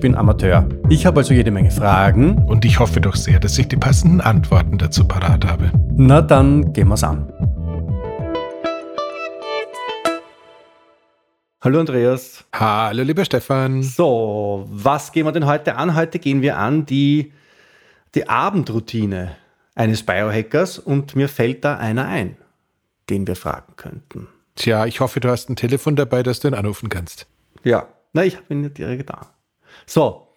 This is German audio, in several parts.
bin Amateur. Ich habe also jede Menge Fragen. Und ich hoffe doch sehr, dass ich die passenden Antworten dazu parat habe. Na dann gehen wir's an. Hallo Andreas. Hallo lieber Stefan. So, was gehen wir denn heute an? Heute gehen wir an die die Abendroutine eines Biohackers und mir fällt da einer ein, den wir fragen könnten. Tja, ich hoffe, du hast ein Telefon dabei, dass du ihn anrufen kannst. Ja, na, ich habe ihn nicht direkt da. So,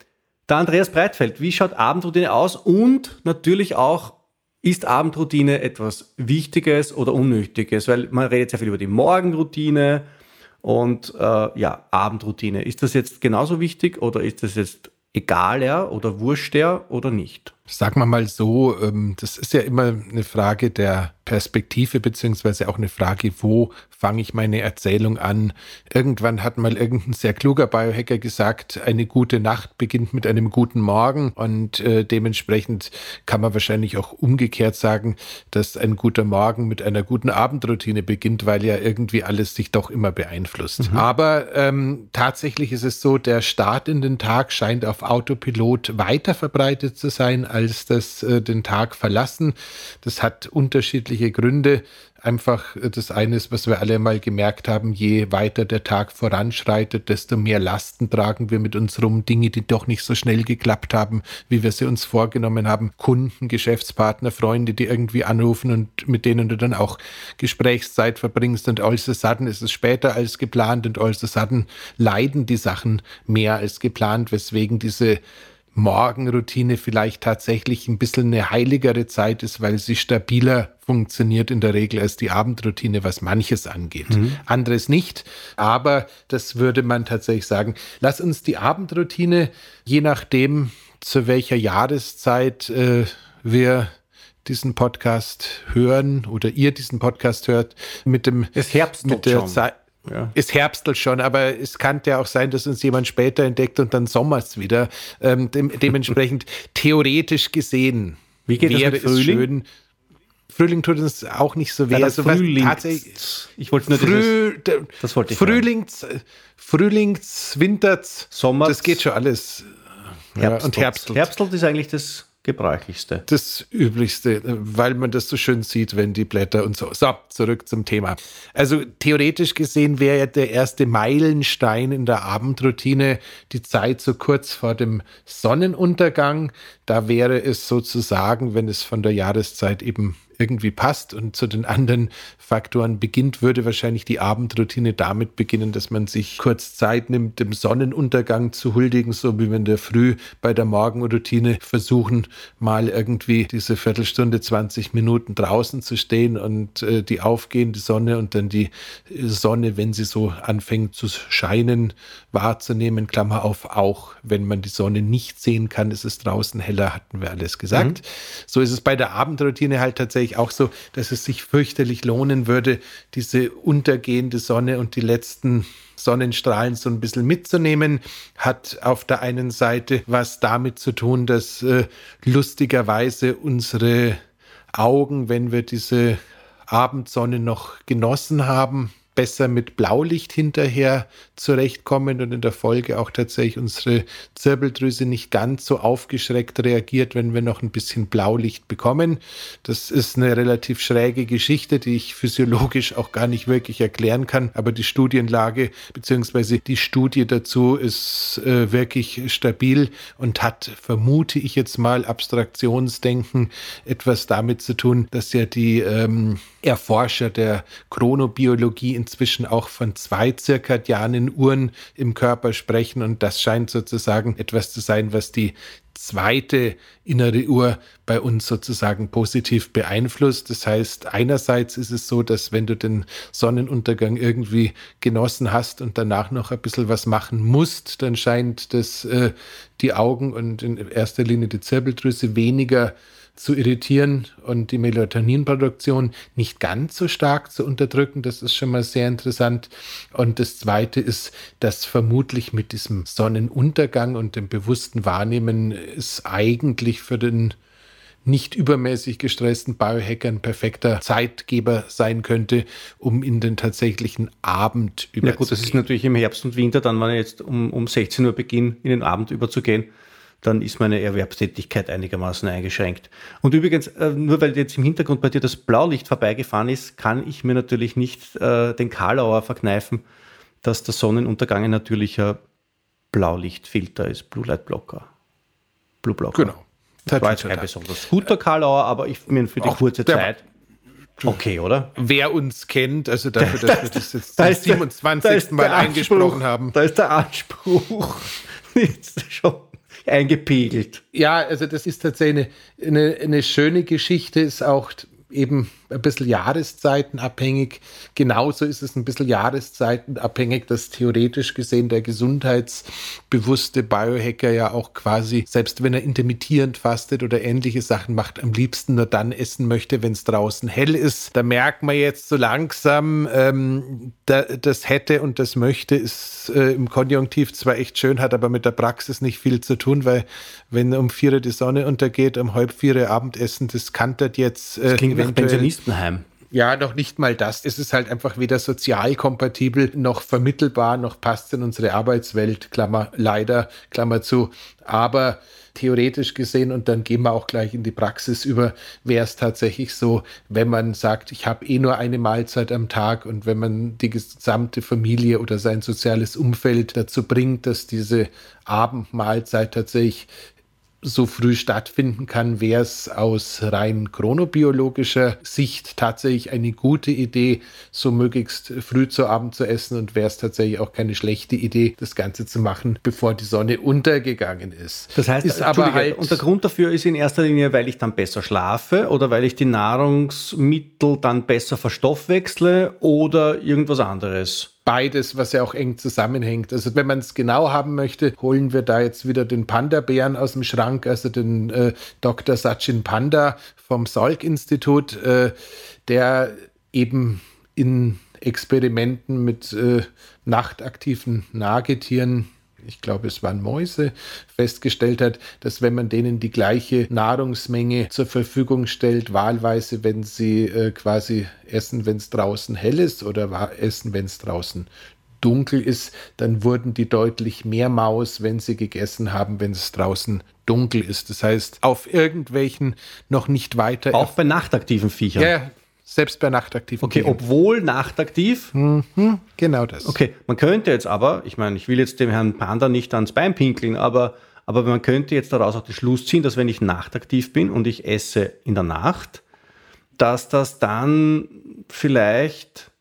der Andreas Breitfeld, wie schaut Abendroutine aus? Und natürlich auch, ist Abendroutine etwas Wichtiges oder Unnötiges? Weil man redet sehr viel über die Morgenroutine und äh, ja, Abendroutine. Ist das jetzt genauso wichtig oder ist das jetzt egaler oder wurschter oder nicht? Sagen wir mal so, ähm, das ist ja immer eine Frage der Perspektive, beziehungsweise auch eine Frage, wo fange ich meine Erzählung an. Irgendwann hat mal irgendein sehr kluger Biohacker gesagt, eine gute Nacht beginnt mit einem guten Morgen und äh, dementsprechend kann man wahrscheinlich auch umgekehrt sagen, dass ein guter Morgen mit einer guten Abendroutine beginnt, weil ja irgendwie alles sich doch immer beeinflusst. Mhm. Aber ähm, tatsächlich ist es so, der Start in den Tag scheint auf Autopilot weiter verbreitet zu sein als das äh, den Tag verlassen. Das hat unterschiedliche Gründe. Einfach äh, das eine ist, was wir alle mal gemerkt haben, je weiter der Tag voranschreitet, desto mehr Lasten tragen wir mit uns rum. Dinge, die doch nicht so schnell geklappt haben, wie wir sie uns vorgenommen haben. Kunden, Geschäftspartner, Freunde, die irgendwie anrufen und mit denen du dann auch Gesprächszeit verbringst. Und all so sudden ist es später als geplant und all so sudden leiden die Sachen mehr als geplant, weswegen diese Morgenroutine vielleicht tatsächlich ein bisschen eine heiligere Zeit ist, weil sie stabiler funktioniert in der Regel als die Abendroutine, was manches angeht. Mhm. Anderes nicht, aber das würde man tatsächlich sagen. Lass uns die Abendroutine, je nachdem, zu welcher Jahreszeit äh, wir diesen Podcast hören oder ihr diesen Podcast hört, mit dem es Herbst mit der Zeit ja. Ist Herbstl schon, aber es kann ja auch sein, dass uns jemand später entdeckt und dann sommers wieder. Ähm, dem, dementsprechend theoretisch gesehen Wie geht wäre das mit Frühling? es schön. Frühling tut uns auch nicht so weh. Ja, also Frühling. Ich wollte nur Früh, dieses, das wollte ich Frühlings, Frühlings, Winters, Sommer. Das geht schon alles. Herbstl. Ja, und Herbstl. Herbstl ist eigentlich das gebräuchlichste. Das Üblichste, weil man das so schön sieht, wenn die Blätter und so. So, zurück zum Thema. Also theoretisch gesehen wäre ja der erste Meilenstein in der Abendroutine die Zeit so kurz vor dem Sonnenuntergang. Da wäre es sozusagen, wenn es von der Jahreszeit eben irgendwie passt und zu den anderen Faktoren beginnt, würde wahrscheinlich die Abendroutine damit beginnen, dass man sich kurz Zeit nimmt, dem Sonnenuntergang zu huldigen, so wie wir in der Früh bei der Morgenroutine versuchen, mal irgendwie diese Viertelstunde, 20 Minuten draußen zu stehen und äh, die aufgehende Sonne und dann die Sonne, wenn sie so anfängt zu scheinen, wahrzunehmen, Klammer auf, auch wenn man die Sonne nicht sehen kann, ist es draußen heller, hatten wir alles gesagt. Mhm. So ist es bei der Abendroutine halt tatsächlich auch so, dass es sich fürchterlich lohnen würde, diese untergehende Sonne und die letzten Sonnenstrahlen so ein bisschen mitzunehmen, hat auf der einen Seite was damit zu tun, dass äh, lustigerweise unsere Augen, wenn wir diese Abendsonne noch genossen haben, besser mit Blaulicht hinterher zurechtkommen und in der Folge auch tatsächlich unsere Zirbeldrüse nicht ganz so aufgeschreckt reagiert, wenn wir noch ein bisschen Blaulicht bekommen. Das ist eine relativ schräge Geschichte, die ich physiologisch auch gar nicht wirklich erklären kann, aber die Studienlage bzw. die Studie dazu ist äh, wirklich stabil und hat, vermute ich jetzt mal, Abstraktionsdenken etwas damit zu tun, dass ja die ähm, Erforscher der Chronobiologie inzwischen auch von zwei zirkadianen Uhren im Körper sprechen und das scheint sozusagen etwas zu sein, was die zweite innere Uhr bei uns sozusagen positiv beeinflusst. Das heißt, einerseits ist es so, dass wenn du den Sonnenuntergang irgendwie genossen hast und danach noch ein bisschen was machen musst, dann scheint das äh, die Augen und in erster Linie die Zirbeldrüse weniger zu irritieren und die Melatoninproduktion nicht ganz so stark zu unterdrücken. Das ist schon mal sehr interessant. Und das Zweite ist, dass vermutlich mit diesem Sonnenuntergang und dem bewussten Wahrnehmen es eigentlich für den nicht übermäßig gestressten Biohacker ein perfekter Zeitgeber sein könnte, um in den tatsächlichen Abend überzugehen. Ja gut, das ist natürlich im Herbst und Winter, dann, wenn ich jetzt um, um 16 Uhr beginne, in den Abend überzugehen, dann ist meine Erwerbstätigkeit einigermaßen eingeschränkt. Und übrigens, äh, nur weil jetzt im Hintergrund bei dir das Blaulicht vorbeigefahren ist, kann ich mir natürlich nicht äh, den Karlauer verkneifen, dass der Sonnenuntergang ein natürlicher Blaulichtfilter ist, Blue Light Blocker. Blue Blocker. Genau. Das war jetzt kein besonders guter Karlauer, aber ich mir für die Auch kurze Zeit. Okay, oder? Wer uns kennt, also dafür, dass wir das jetzt da zum 27. Mal eingesprochen haben. Da ist der Anspruch jetzt schon eingepegelt. Ja, also das ist tatsächlich eine, eine, eine schöne Geschichte, ist auch eben ein bisschen jahreszeitenabhängig. Genauso ist es ein bisschen jahreszeitenabhängig, dass theoretisch gesehen der gesundheitsbewusste Biohacker ja auch quasi, selbst wenn er intermittierend fastet oder ähnliche Sachen macht, am liebsten nur dann essen möchte, wenn es draußen hell ist. Da merkt man jetzt so langsam, ähm, da, das hätte und das möchte ist äh, im Konjunktiv zwar echt schön, hat aber mit der Praxis nicht viel zu tun, weil wenn um vier die Sonne untergeht, um halb vier Abendessen, das kantert jetzt. Äh, das klingt nach Pensionistenheim. Ja, noch nicht mal das. Es ist halt einfach weder sozial kompatibel noch vermittelbar, noch passt in unsere Arbeitswelt, Klammer leider, Klammer zu. Aber theoretisch gesehen, und dann gehen wir auch gleich in die Praxis über, wäre es tatsächlich so, wenn man sagt, ich habe eh nur eine Mahlzeit am Tag und wenn man die gesamte Familie oder sein soziales Umfeld dazu bringt, dass diese Abendmahlzeit tatsächlich so früh stattfinden kann, wäre es aus rein chronobiologischer Sicht tatsächlich eine gute Idee, so möglichst früh zu Abend zu essen und wäre es tatsächlich auch keine schlechte Idee, das Ganze zu machen, bevor die Sonne untergegangen ist. Das heißt, ist aber halt und der Grund dafür ist in erster Linie, weil ich dann besser schlafe oder weil ich die Nahrungsmittel dann besser verstoffwechsle oder irgendwas anderes beides, was ja auch eng zusammenhängt. Also wenn man es genau haben möchte, holen wir da jetzt wieder den Panda-Bären aus dem Schrank, also den äh, Dr. Sachin Panda vom Salk-Institut, äh, der eben in Experimenten mit äh, nachtaktiven Nagetieren ich glaube es waren Mäuse, festgestellt hat, dass wenn man denen die gleiche Nahrungsmenge zur Verfügung stellt, wahlweise, wenn sie äh, quasi essen, wenn es draußen hell ist oder essen, wenn es draußen dunkel ist, dann wurden die deutlich mehr Maus, wenn sie gegessen haben, wenn es draußen dunkel ist. Das heißt, auf irgendwelchen noch nicht weiter. Auch bei nachtaktiven Viechern. Ja, selbst bei nachtaktiven Okay, Tieren. obwohl nachtaktiv? Mhm, genau das. Okay, man könnte jetzt aber, ich meine, ich will jetzt dem Herrn Panda nicht ans Bein pinkeln, aber, aber man könnte jetzt daraus auch den Schluss ziehen, dass wenn ich nachtaktiv bin und ich esse in der Nacht, dass das dann vielleicht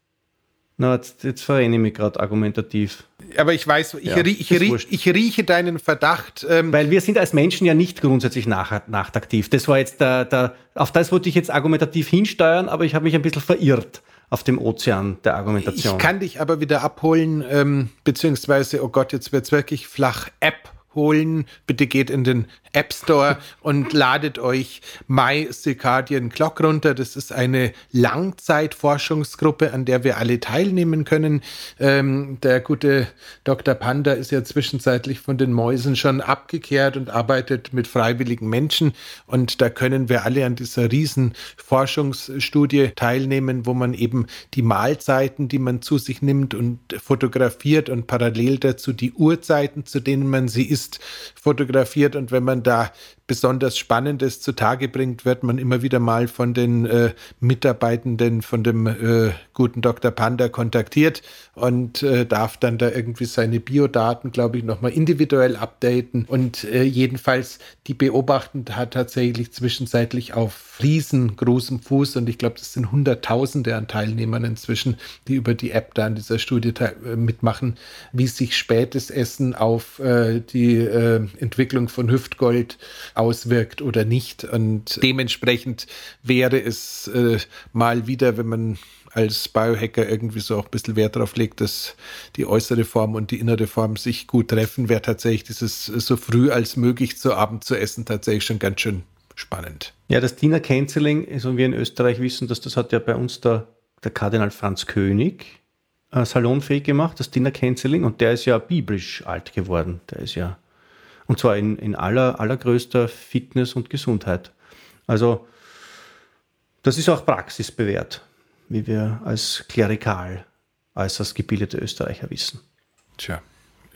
na, jetzt, jetzt verrenne ich mich gerade argumentativ. Aber ich weiß, ich, ja, rie, ich, rie, ich, rieche deinen Verdacht. Ähm Weil wir sind als Menschen ja nicht grundsätzlich nach, nachtaktiv. Das war jetzt der, der, auf das wollte ich jetzt argumentativ hinsteuern, aber ich habe mich ein bisschen verirrt auf dem Ozean der Argumentation. Ich kann dich aber wieder abholen, ähm, beziehungsweise, oh Gott, jetzt wird es wirklich flach. App holen. Bitte geht in den App Store und ladet euch My Circadian Clock runter. Das ist eine Langzeitforschungsgruppe, an der wir alle teilnehmen können. Ähm, der gute Dr. Panda ist ja zwischenzeitlich von den Mäusen schon abgekehrt und arbeitet mit freiwilligen Menschen. Und da können wir alle an dieser riesen Forschungsstudie teilnehmen, wo man eben die Mahlzeiten, die man zu sich nimmt und fotografiert und parallel dazu die Uhrzeiten, zu denen man sie isst, fotografiert. Und wenn man da besonders Spannendes zutage bringt, wird man immer wieder mal von den äh, Mitarbeitenden von dem äh, guten Dr. Panda kontaktiert und äh, darf dann da irgendwie seine Biodaten, glaube ich, nochmal individuell updaten. Und äh, jedenfalls, die beobachtend hat tatsächlich zwischenzeitlich auf riesengroßem Fuß und ich glaube, das sind Hunderttausende an Teilnehmern inzwischen, die über die App da an dieser Studie äh, mitmachen, wie sich spätes Essen auf äh, die Entwicklung von Hüftgold auswirkt oder nicht. Und dementsprechend wäre es äh, mal wieder, wenn man als Biohacker irgendwie so auch ein bisschen Wert darauf legt, dass die äußere Form und die innere Form sich gut treffen, wäre tatsächlich dieses so früh als möglich zu Abend zu essen tatsächlich schon ganz schön spannend. Ja, das Dinner Canceling, also wir in Österreich wissen, dass das hat ja bei uns der, der Kardinal Franz König äh, salonfähig gemacht, das Dinner Canceling, und der ist ja biblisch alt geworden. Der ist ja, und zwar in, in aller, allergrößter Fitness und Gesundheit. Also, das ist auch praxisbewährt, wie wir als Klerikal, als das gebildete Österreicher wissen. Tja.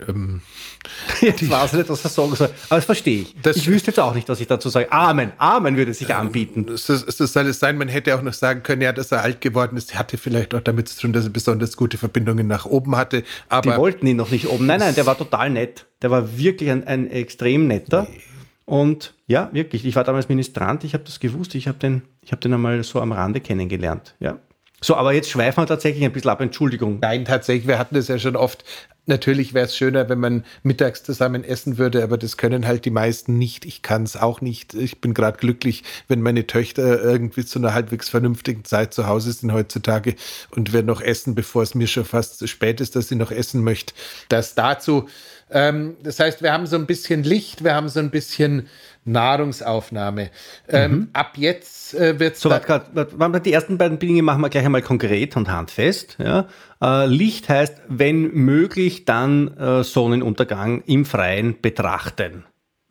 Ähm, jetzt weiß ich nicht, was er sagen soll. Aber das verstehe ich. Das ich wüsste jetzt auch nicht, was ich dazu sage. Amen. Amen würde sich anbieten. Es, es, es soll es sein, man hätte auch noch sagen können, ja, dass er alt geworden ist, hatte vielleicht auch damit zu tun, dass er besonders gute Verbindungen nach oben hatte. Aber Die wollten ihn noch nicht oben. Nein, nein, der war total nett. Der war wirklich ein, ein extrem netter. Nee. Und ja, wirklich, ich war damals Ministrant, ich habe das gewusst, ich habe den, hab den einmal so am Rande kennengelernt. Ja, so, aber jetzt schweifen wir tatsächlich ein bisschen ab, Entschuldigung. Nein, tatsächlich, wir hatten das ja schon oft. Natürlich wäre es schöner, wenn man mittags zusammen essen würde, aber das können halt die meisten nicht. Ich kann es auch nicht. Ich bin gerade glücklich, wenn meine Töchter irgendwie zu einer halbwegs vernünftigen Zeit zu Hause sind heutzutage und wir noch essen, bevor es mir schon fast zu spät ist, dass sie noch essen möchte. Das dazu. Ähm, das heißt, wir haben so ein bisschen Licht, wir haben so ein bisschen Nahrungsaufnahme. Ähm, mhm. Ab jetzt äh, wird es. So, warte, die ersten beiden Dinge machen wir gleich einmal konkret und handfest. Ja? Äh, Licht heißt, wenn möglich, dann äh, Sonnenuntergang im Freien betrachten.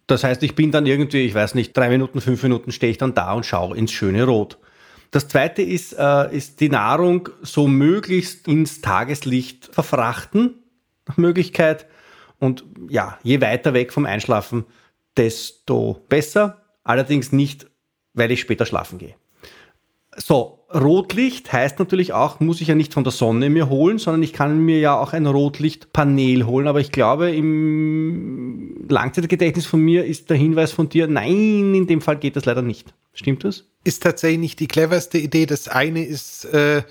Das heißt, ich bin dann irgendwie, ich weiß nicht, drei Minuten, fünf Minuten stehe ich dann da und schaue ins schöne Rot. Das zweite ist, äh, ist die Nahrung so möglichst ins Tageslicht verfrachten, nach Möglichkeit. Und ja, je weiter weg vom Einschlafen, desto besser. Allerdings nicht, weil ich später schlafen gehe. So, Rotlicht heißt natürlich auch, muss ich ja nicht von der Sonne mir holen, sondern ich kann mir ja auch ein Rotlichtpanel holen. Aber ich glaube, im Langzeitgedächtnis von mir ist der Hinweis von dir, nein, in dem Fall geht das leider nicht. Stimmt das? Ist tatsächlich nicht die cleverste Idee. Das eine ist, äh,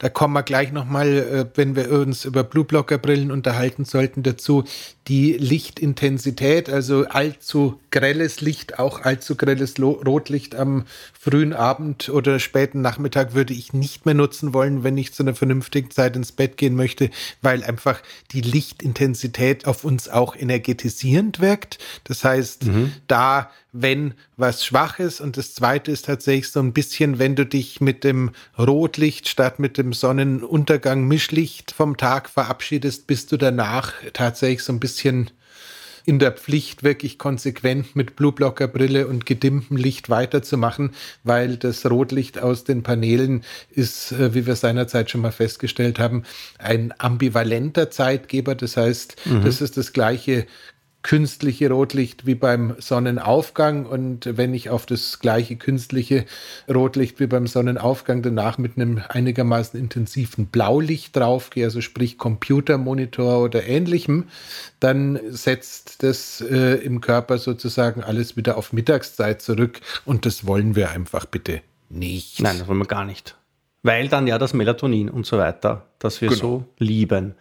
da kommen wir gleich nochmal, äh, wenn wir uns über Blueblocker-Brillen unterhalten sollten, dazu die Lichtintensität, also allzu grelles Licht, auch allzu grelles Rotlicht am frühen Abend oder späten Nachmittag würde ich nicht mehr nutzen wollen, wenn ich zu einer vernünftigen Zeit ins Bett gehen möchte, weil einfach die Lichtintensität auf uns auch energetisierend wirkt. Das heißt, mhm. da wenn was schwach ist. Und das zweite ist tatsächlich so ein bisschen, wenn du dich mit dem Rotlicht statt mit dem Sonnenuntergang Mischlicht vom Tag verabschiedest, bist du danach tatsächlich so ein bisschen bisschen in der Pflicht, wirklich konsequent mit Blueblocker-Brille und gedimmtem Licht weiterzumachen, weil das Rotlicht aus den Paneelen ist, äh, wie wir seinerzeit schon mal festgestellt haben, ein ambivalenter Zeitgeber. Das heißt, mhm. das ist das gleiche künstliche Rotlicht wie beim Sonnenaufgang und wenn ich auf das gleiche künstliche Rotlicht wie beim Sonnenaufgang danach mit einem einigermaßen intensiven Blaulicht draufgehe, also sprich Computermonitor oder ähnlichem, dann setzt das äh, im Körper sozusagen alles wieder auf Mittagszeit zurück und das wollen wir einfach bitte nicht. Nein, das wollen wir gar nicht. Weil dann ja das Melatonin und so weiter, das wir genau. so lieben.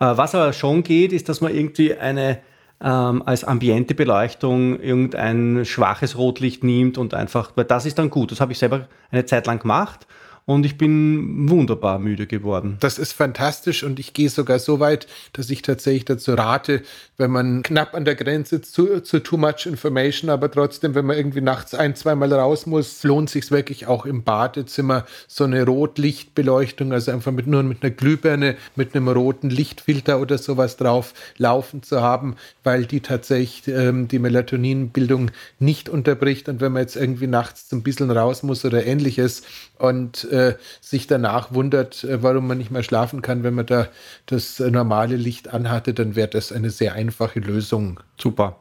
Äh, was aber schon geht, ist, dass man irgendwie eine ähm, als Ambientebeleuchtung irgendein schwaches Rotlicht nimmt und einfach, weil das ist dann gut. Das habe ich selber eine Zeit lang gemacht und ich bin wunderbar müde geworden. Das ist fantastisch und ich gehe sogar so weit, dass ich tatsächlich dazu rate, wenn man knapp an der Grenze zu, zu too much information, aber trotzdem, wenn man irgendwie nachts ein, zweimal raus muss, lohnt sich wirklich auch im Badezimmer so eine Rotlichtbeleuchtung, also einfach mit nur mit einer Glühbirne, mit einem roten Lichtfilter oder sowas drauf laufen zu haben, weil die tatsächlich ähm, die Melatoninbildung nicht unterbricht und wenn man jetzt irgendwie nachts ein bisschen raus muss oder ähnliches und äh, sich danach wundert, äh, warum man nicht mehr schlafen kann, wenn man da das äh, normale Licht anhatte, dann wäre das eine sehr einfache Lösung. Super.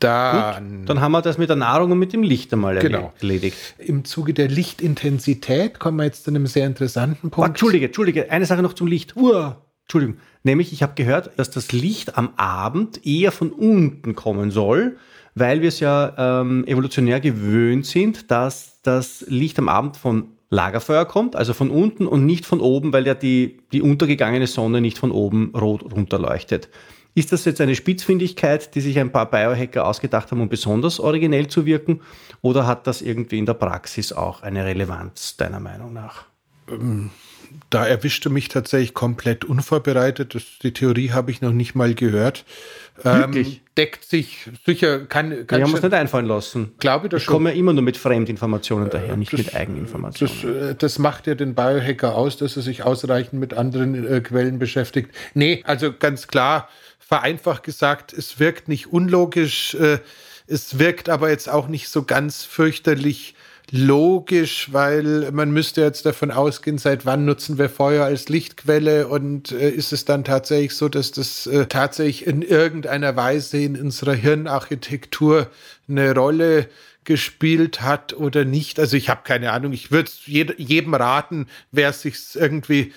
Dann, Gut, dann haben wir das mit der Nahrung und mit dem Licht einmal genau. erledigt. Im Zuge der Lichtintensität kommen wir jetzt zu einem sehr interessanten Punkt. Oh, Entschuldige, Entschuldige, eine Sache noch zum Licht. Uah. Entschuldigung. Nämlich, ich habe gehört, dass das Licht am Abend eher von unten kommen soll, weil wir es ja ähm, evolutionär gewöhnt sind, dass das Licht am Abend von Lagerfeuer kommt, also von unten und nicht von oben, weil ja die, die untergegangene Sonne nicht von oben rot runterleuchtet. Ist das jetzt eine Spitzfindigkeit, die sich ein paar Biohacker ausgedacht haben, um besonders originell zu wirken? Oder hat das irgendwie in der Praxis auch eine Relevanz, deiner Meinung nach? Ähm, da erwischte mich tatsächlich komplett unvorbereitet. Das, die Theorie habe ich noch nicht mal gehört. Ähm, deckt sich sicher, kann, kann Wir haben uns nicht einfallen lassen. Glaube das ich komme ja immer nur mit Fremdinformationen daher, nicht das, mit Eigeninformationen. Das, äh, das, macht ja den Biohacker aus, dass er sich ausreichend mit anderen äh, Quellen beschäftigt. Nee, also ganz klar, vereinfacht gesagt, es wirkt nicht unlogisch, äh, es wirkt aber jetzt auch nicht so ganz fürchterlich logisch, weil man müsste jetzt davon ausgehen, seit wann nutzen wir Feuer als Lichtquelle und äh, ist es dann tatsächlich so, dass das äh, tatsächlich in irgendeiner Weise in unserer Hirnarchitektur eine Rolle gespielt hat oder nicht. Also ich habe keine Ahnung. Ich würde jedem raten, wer sich irgendwie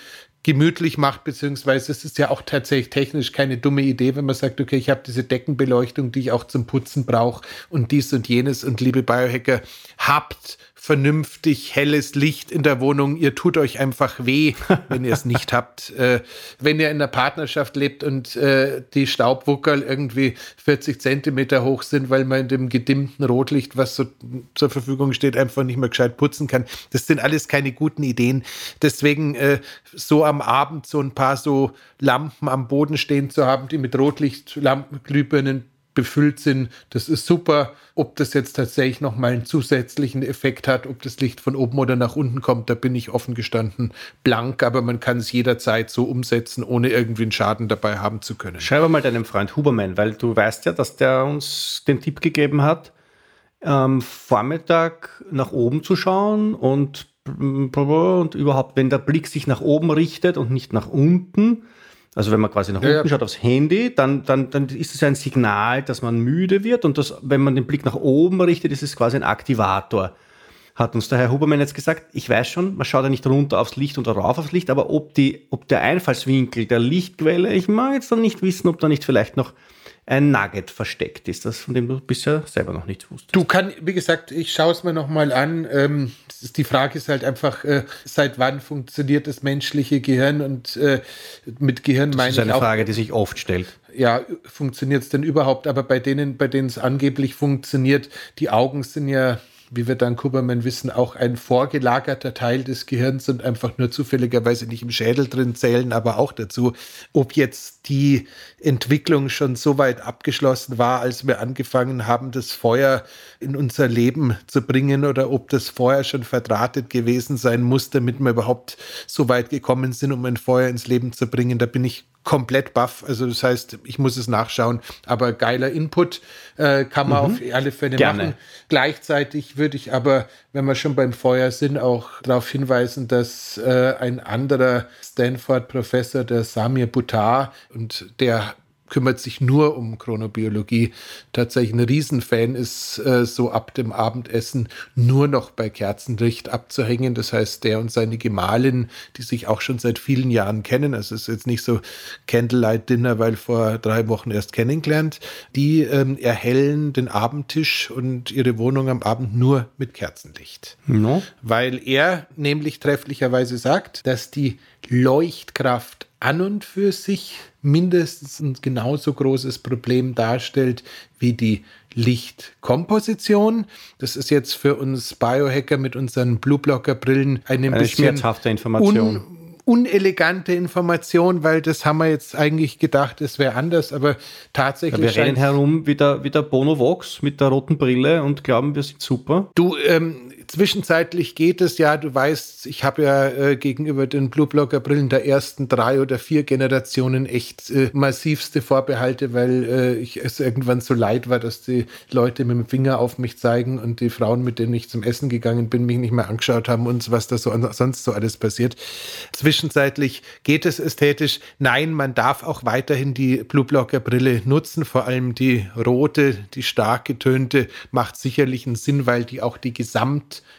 gemütlich macht, beziehungsweise es ist ja auch tatsächlich technisch keine dumme Idee, wenn man sagt, okay, ich habe diese Deckenbeleuchtung, die ich auch zum Putzen brauche und dies und jenes. Und liebe Biohacker, habt vernünftig helles Licht in der Wohnung. Ihr tut euch einfach weh, wenn ihr es nicht habt. Äh, wenn ihr in einer Partnerschaft lebt und äh, die Staubwuckerl irgendwie 40 Zentimeter hoch sind, weil man in dem gedimmten Rotlicht, was so zur Verfügung steht, einfach nicht mehr gescheit putzen kann. Das sind alles keine guten Ideen. Deswegen äh, so am Abend so ein paar so Lampen am Boden stehen zu haben, die mit Rotlichtlampen, Glühbirnen befüllt sind. Das ist super. Ob das jetzt tatsächlich nochmal einen zusätzlichen Effekt hat, ob das Licht von oben oder nach unten kommt, da bin ich offen gestanden blank, aber man kann es jederzeit so umsetzen, ohne irgendwie einen Schaden dabei haben zu können. Schreib mal deinem Freund Huberman, weil du weißt ja, dass der uns den Tipp gegeben hat, am Vormittag nach oben zu schauen und, und überhaupt, wenn der Blick sich nach oben richtet und nicht nach unten, also wenn man quasi nach unten ja. schaut aufs Handy, dann, dann, dann ist es ein Signal, dass man müde wird und das, wenn man den Blick nach oben richtet, ist es quasi ein Aktivator. Hat uns der Herr Hubermann jetzt gesagt, ich weiß schon, man schaut ja nicht runter aufs Licht oder rauf aufs Licht, aber ob, die, ob der Einfallswinkel der Lichtquelle, ich mag jetzt dann nicht wissen, ob da nicht vielleicht noch ein Nugget versteckt ist, das von dem du bisher selber noch nichts wusstest. Du kann, wie gesagt, ich schaue es mir nochmal an. Ähm, die Frage ist halt einfach, äh, seit wann funktioniert das menschliche Gehirn und äh, mit Gehirn meine ich. Das ist eine Frage, die sich oft stellt. Ja, funktioniert es denn überhaupt? Aber bei denen, bei denen es angeblich funktioniert, die Augen sind ja wie wir dann Kuberman wissen, auch ein vorgelagerter Teil des Gehirns und einfach nur zufälligerweise nicht im Schädel drin zählen, aber auch dazu, ob jetzt die Entwicklung schon so weit abgeschlossen war, als wir angefangen haben, das Feuer in unser Leben zu bringen oder ob das vorher schon verdrahtet gewesen sein muss, damit wir überhaupt so weit gekommen sind, um ein Feuer ins Leben zu bringen. Da bin ich komplett baff. Also das heißt, ich muss es nachschauen. Aber geiler Input äh, kann man mhm. auf alle Fälle Gerne. machen. Gleichzeitig würde ich aber, wenn wir schon beim Feuer sind, auch darauf hinweisen, dass äh, ein anderer Stanford-Professor, der Samir Buttar, und der kümmert sich nur um Chronobiologie, tatsächlich ein Riesenfan ist, äh, so ab dem Abendessen nur noch bei Kerzenlicht abzuhängen. Das heißt, der und seine Gemahlin, die sich auch schon seit vielen Jahren kennen, also es ist jetzt nicht so Candlelight Dinner, weil vor drei Wochen erst kennengelernt, die ähm, erhellen den Abendtisch und ihre Wohnung am Abend nur mit Kerzenlicht. No. Weil er nämlich trefflicherweise sagt, dass die Leuchtkraft an und für sich mindestens ein genauso großes Problem darstellt wie die Lichtkomposition. Das ist jetzt für uns Biohacker mit unseren Blueblocker-Brillen eine, eine schmerzhafte Information. Un unelegante Information, weil das haben wir jetzt eigentlich gedacht, es wäre anders, aber tatsächlich. Ja, wir rennen herum wie der, wie der Bono Vox mit der roten Brille und glauben, wir sind super. Du, ähm, Zwischenzeitlich geht es ja, du weißt, ich habe ja äh, gegenüber den Blue Blocker Brillen der ersten drei oder vier Generationen echt äh, massivste Vorbehalte, weil äh, ich es irgendwann so leid war, dass die Leute mit dem Finger auf mich zeigen und die Frauen, mit denen ich zum Essen gegangen bin, mich nicht mehr angeschaut haben und was da so sonst so alles passiert. Zwischenzeitlich geht es ästhetisch. Nein, man darf auch weiterhin die Blue Blocker Brille nutzen, vor allem die rote, die stark getönte macht sicherlich einen Sinn, weil die auch die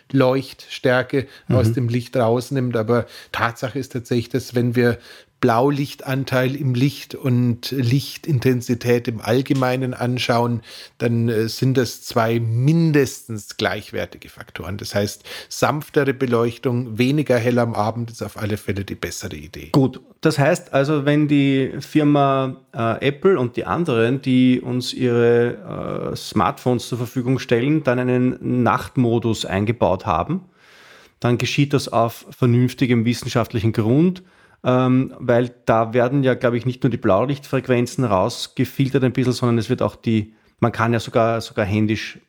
Gesamtleuchtstärke mhm. aus dem Licht rausnimmt. Aber Tatsache ist tatsächlich, dass wenn wir Blaulichtanteil im Licht und Lichtintensität im Allgemeinen anschauen, dann äh, sind das zwei mindestens gleichwertige Faktoren. Das heißt, sanftere Beleuchtung, weniger hell am Abend ist auf alle Fälle die bessere Idee. Gut, das heißt also, wenn die Firma äh, Apple und die anderen, die uns ihre äh, Smartphones zur Verfügung stellen, dann einen Nachtmodus eingebaut haben, dann geschieht das auf vernünftigem wissenschaftlichen Grund ähm, weil da werden ja, glaube ich, nicht nur die Blaulichtfrequenzen rausgefiltert ein bisschen, sondern es wird auch die, man kann ja sogar, sogar händisch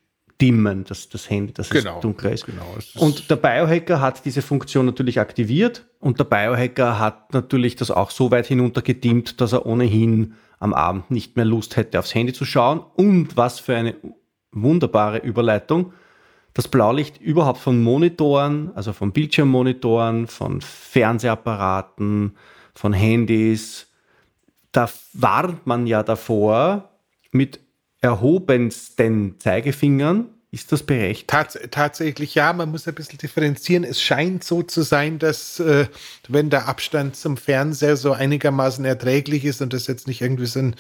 dimmen, dass das Handy, dass genau, es dunkler ist. Genau, und der Biohacker hat diese Funktion natürlich aktiviert und der Biohacker hat natürlich das auch so weit hinunter gedimmt, dass er ohnehin am Abend nicht mehr Lust hätte, aufs Handy zu schauen. Und was für eine wunderbare Überleitung das Blaulicht überhaupt von Monitoren, also von Bildschirmmonitoren, von Fernsehapparaten, von Handys, da warnt man ja davor mit erhobensten Zeigefingern. Ist das berechtigt? Tats tatsächlich ja, man muss ein bisschen differenzieren. Es scheint so zu sein, dass äh, wenn der Abstand zum Fernseher so einigermaßen erträglich ist und das jetzt nicht irgendwie so ein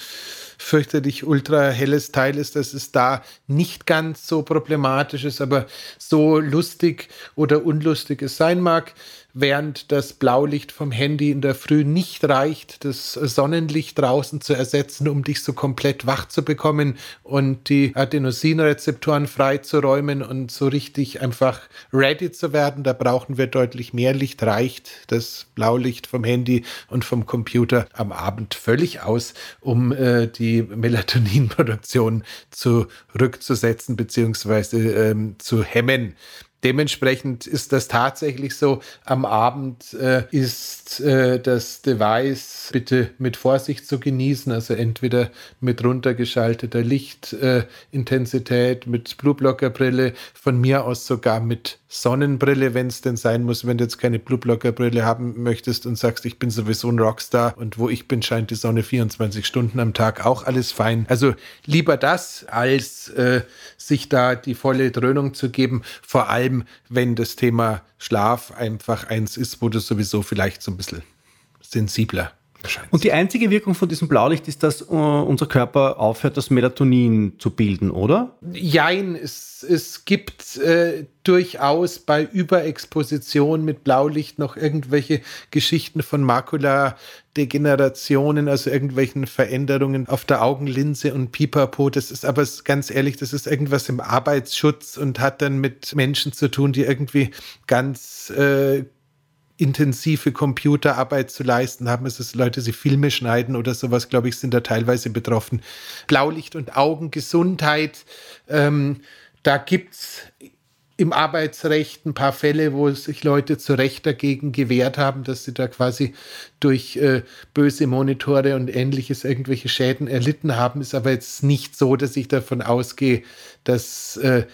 fürchterlich ultra helles Teil ist, dass es da nicht ganz so problematisch ist, aber so lustig oder unlustig es sein mag, während das Blaulicht vom Handy in der Früh nicht reicht, das Sonnenlicht draußen zu ersetzen, um dich so komplett wach zu bekommen und die Adenosinrezeptoren freizuräumen und so richtig einfach ready zu werden. Da brauchen wir deutlich mehr Licht. Reicht das Blaulicht vom Handy und vom Computer am Abend völlig aus, um äh, die Melatoninproduktion zurückzusetzen bzw. Ähm, zu hemmen. Dementsprechend ist das tatsächlich so. Am Abend äh, ist äh, das Device bitte mit Vorsicht zu genießen, also entweder mit runtergeschalteter Lichtintensität, äh, mit Blueblockerbrille, von mir aus sogar mit Sonnenbrille, wenn es denn sein muss, wenn du jetzt keine Blueblockerbrille haben möchtest und sagst, ich bin sowieso ein Rockstar und wo ich bin, scheint die Sonne 24 Stunden am Tag auch alles fein. Also lieber das, als äh, sich da die volle Dröhnung zu geben, vor allem wenn das Thema Schlaf einfach eins ist, wo du sowieso vielleicht so ein bisschen sensibler und die einzige Wirkung von diesem Blaulicht ist, dass uh, unser Körper aufhört, das Melatonin zu bilden, oder? Jein, es, es gibt äh, durchaus bei Überexposition mit Blaulicht noch irgendwelche Geschichten von Makuladegenerationen, also irgendwelchen Veränderungen auf der Augenlinse und Pipapo. Das ist aber ganz ehrlich, das ist irgendwas im Arbeitsschutz und hat dann mit Menschen zu tun, die irgendwie ganz äh, intensive Computerarbeit zu leisten haben. Es ist Leute, die Filme schneiden oder sowas, glaube ich, sind da teilweise betroffen. Blaulicht und Augengesundheit. Ähm, da gibt es im Arbeitsrecht ein paar Fälle, wo sich Leute zu Recht dagegen gewehrt haben, dass sie da quasi durch äh, böse Monitore und ähnliches irgendwelche Schäden erlitten haben. Ist aber jetzt nicht so, dass ich davon ausgehe, dass äh,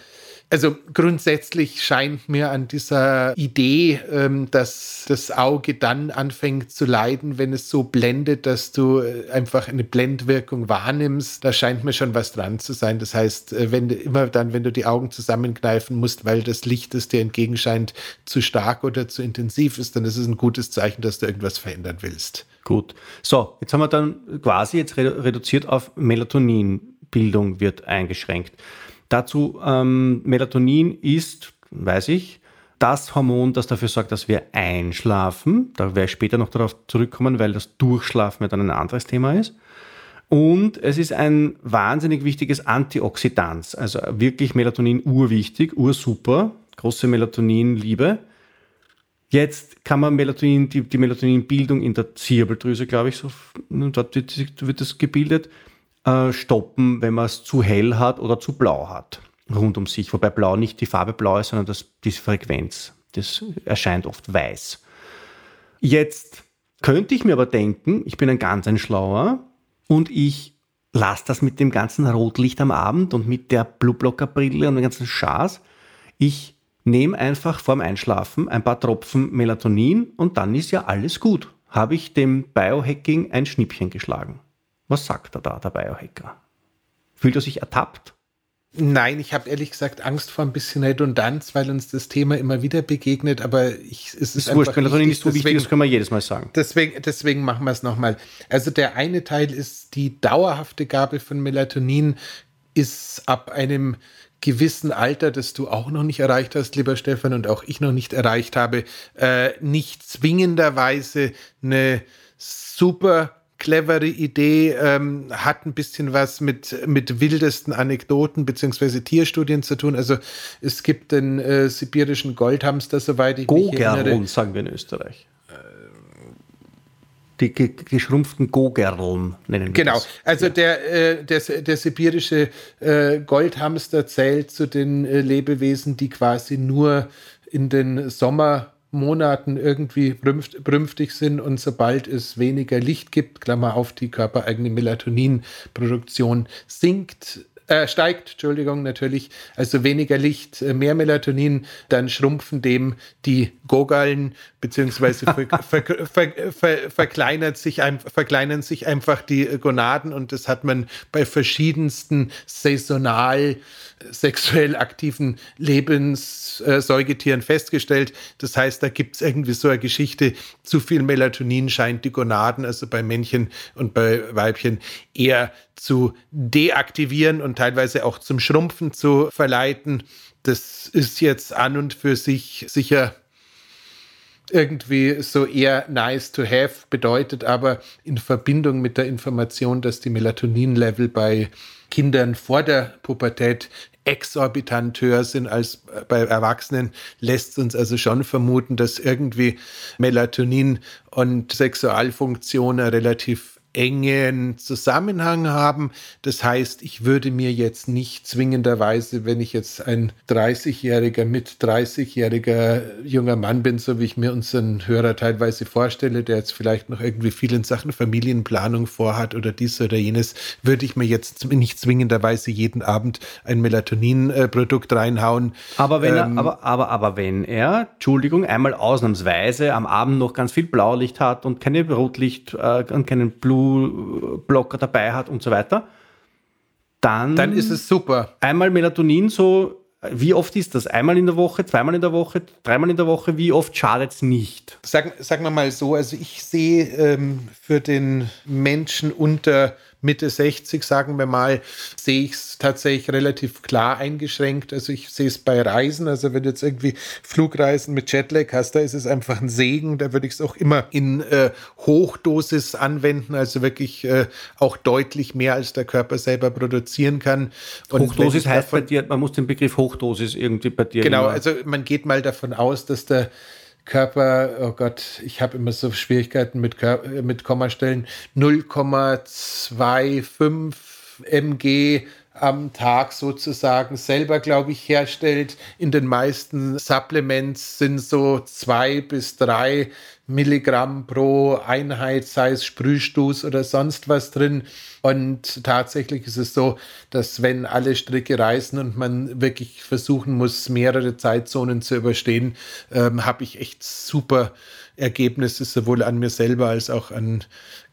also grundsätzlich scheint mir an dieser Idee, ähm, dass das Auge dann anfängt zu leiden, wenn es so blendet, dass du äh, einfach eine Blendwirkung wahrnimmst, da scheint mir schon was dran zu sein. Das heißt, äh, wenn du immer dann, wenn du die Augen zusammenkneifen musst, weil das Licht, das dir entgegenscheint, zu stark oder zu intensiv ist, dann ist es ein gutes Zeichen, dass du irgendwas verändern willst. Gut. So, jetzt haben wir dann quasi jetzt reduziert auf Melatoninbildung wird eingeschränkt. Dazu ähm, Melatonin ist, weiß ich, das Hormon, das dafür sorgt, dass wir einschlafen. Da werde ich später noch darauf zurückkommen, weil das Durchschlafen ja dann ein anderes Thema ist. Und es ist ein wahnsinnig wichtiges Antioxidant. Also wirklich Melatonin urwichtig, ursuper. Große Melatonin-Liebe. Jetzt kann man Melatonin, die, die Melatoninbildung in der Zirbeldrüse, glaube ich, so, dort wird, wird das gebildet. Äh, stoppen, wenn man es zu hell hat oder zu blau hat. rund um sich, wobei blau nicht die Farbe blau ist, sondern das, die Frequenz. Das erscheint oft weiß. Jetzt könnte ich mir aber denken, ich bin ein ganz ein Schlauer und ich lasse das mit dem ganzen Rotlicht am Abend und mit der Blueblocker-Brille und dem ganzen Schaß. Ich nehme einfach vorm Einschlafen ein paar Tropfen Melatonin und dann ist ja alles gut. Habe ich dem Biohacking ein Schnippchen geschlagen. Was sagt er da, der Biohacker? Fühlt er sich ertappt? Nein, ich habe ehrlich gesagt Angst vor ein bisschen Redundanz, weil uns das Thema immer wieder begegnet, aber ich, es ist, ist wurscht, Melatonin ist so wichtig, das können wir jedes Mal sagen. Deswegen, deswegen machen wir es nochmal. Also der eine Teil ist die dauerhafte Gabe von Melatonin ist ab einem gewissen Alter, das du auch noch nicht erreicht hast, lieber Stefan, und auch ich noch nicht erreicht habe, äh, nicht zwingenderweise eine super clevere Idee, ähm, hat ein bisschen was mit, mit wildesten Anekdoten beziehungsweise Tierstudien zu tun. Also es gibt den äh, sibirischen Goldhamster, soweit ich mich erinnere. sagen wir in Österreich. Die geschrumpften Gogerln nennen wir Genau, das. also der, äh, der, der sibirische äh, Goldhamster zählt zu den äh, Lebewesen, die quasi nur in den Sommer Monaten irgendwie brünftig sind und sobald es weniger Licht gibt, Klammer auf, die körpereigene Melatoninproduktion sinkt, äh, steigt, Entschuldigung, natürlich, also weniger Licht, äh, mehr Melatonin, dann schrumpfen dem die Gogallen, beziehungsweise ver, ver, ver, verkleinert sich ein, verkleinern sich einfach die Gonaden und das hat man bei verschiedensten saisonal sexuell aktiven Lebenssäugetieren äh, festgestellt. Das heißt, da gibt es irgendwie so eine Geschichte, zu viel Melatonin scheint die Gonaden, also bei Männchen und bei Weibchen, eher zu deaktivieren und teilweise auch zum Schrumpfen zu verleiten. Das ist jetzt an und für sich sicher irgendwie so eher nice to have, bedeutet aber in Verbindung mit der Information, dass die Melatonin-Level bei Kindern vor der Pubertät exorbitant höher sind als bei Erwachsenen, lässt uns also schon vermuten, dass irgendwie Melatonin und Sexualfunktion relativ engen Zusammenhang haben. Das heißt, ich würde mir jetzt nicht zwingenderweise, wenn ich jetzt ein 30-jähriger, mit 30-jähriger junger Mann bin, so wie ich mir unseren Hörer teilweise vorstelle, der jetzt vielleicht noch irgendwie viel in Sachen Familienplanung vorhat oder dies oder jenes, würde ich mir jetzt nicht zwingenderweise jeden Abend ein Melatonin-Produkt reinhauen. Aber wenn ähm, er, aber, aber, aber wenn er, Entschuldigung, einmal ausnahmsweise am Abend noch ganz viel Blaulicht hat und keine Rotlicht äh, und keinen Blue Blocker dabei hat und so weiter, dann, dann ist es super. Einmal Melatonin so, wie oft ist das? Einmal in der Woche, zweimal in der Woche, dreimal in der Woche, wie oft schadet es nicht? Sagen, sagen wir mal so, also ich sehe ähm, für den Menschen unter Mitte 60, sagen wir mal, sehe ich es tatsächlich relativ klar eingeschränkt. Also ich sehe es bei Reisen, also wenn du jetzt irgendwie Flugreisen mit Jetlag hast, da ist es einfach ein Segen. Da würde ich es auch immer in äh, Hochdosis anwenden, also wirklich äh, auch deutlich mehr, als der Körper selber produzieren kann. Und Hochdosis heißt bei dir, man muss den Begriff Hochdosis irgendwie bei dir. Genau, also man geht mal davon aus, dass der Körper, oh Gott, ich habe immer so Schwierigkeiten mit, mit Kommastellen, 0,25 mg am Tag sozusagen selber, glaube ich, herstellt. In den meisten Supplements sind so zwei bis drei Milligramm pro Einheit, sei es Sprühstoß oder sonst was drin. Und tatsächlich ist es so, dass wenn alle Stricke reißen und man wirklich versuchen muss, mehrere Zeitzonen zu überstehen, ähm, habe ich echt super Ergebnisse sowohl an mir selber als auch an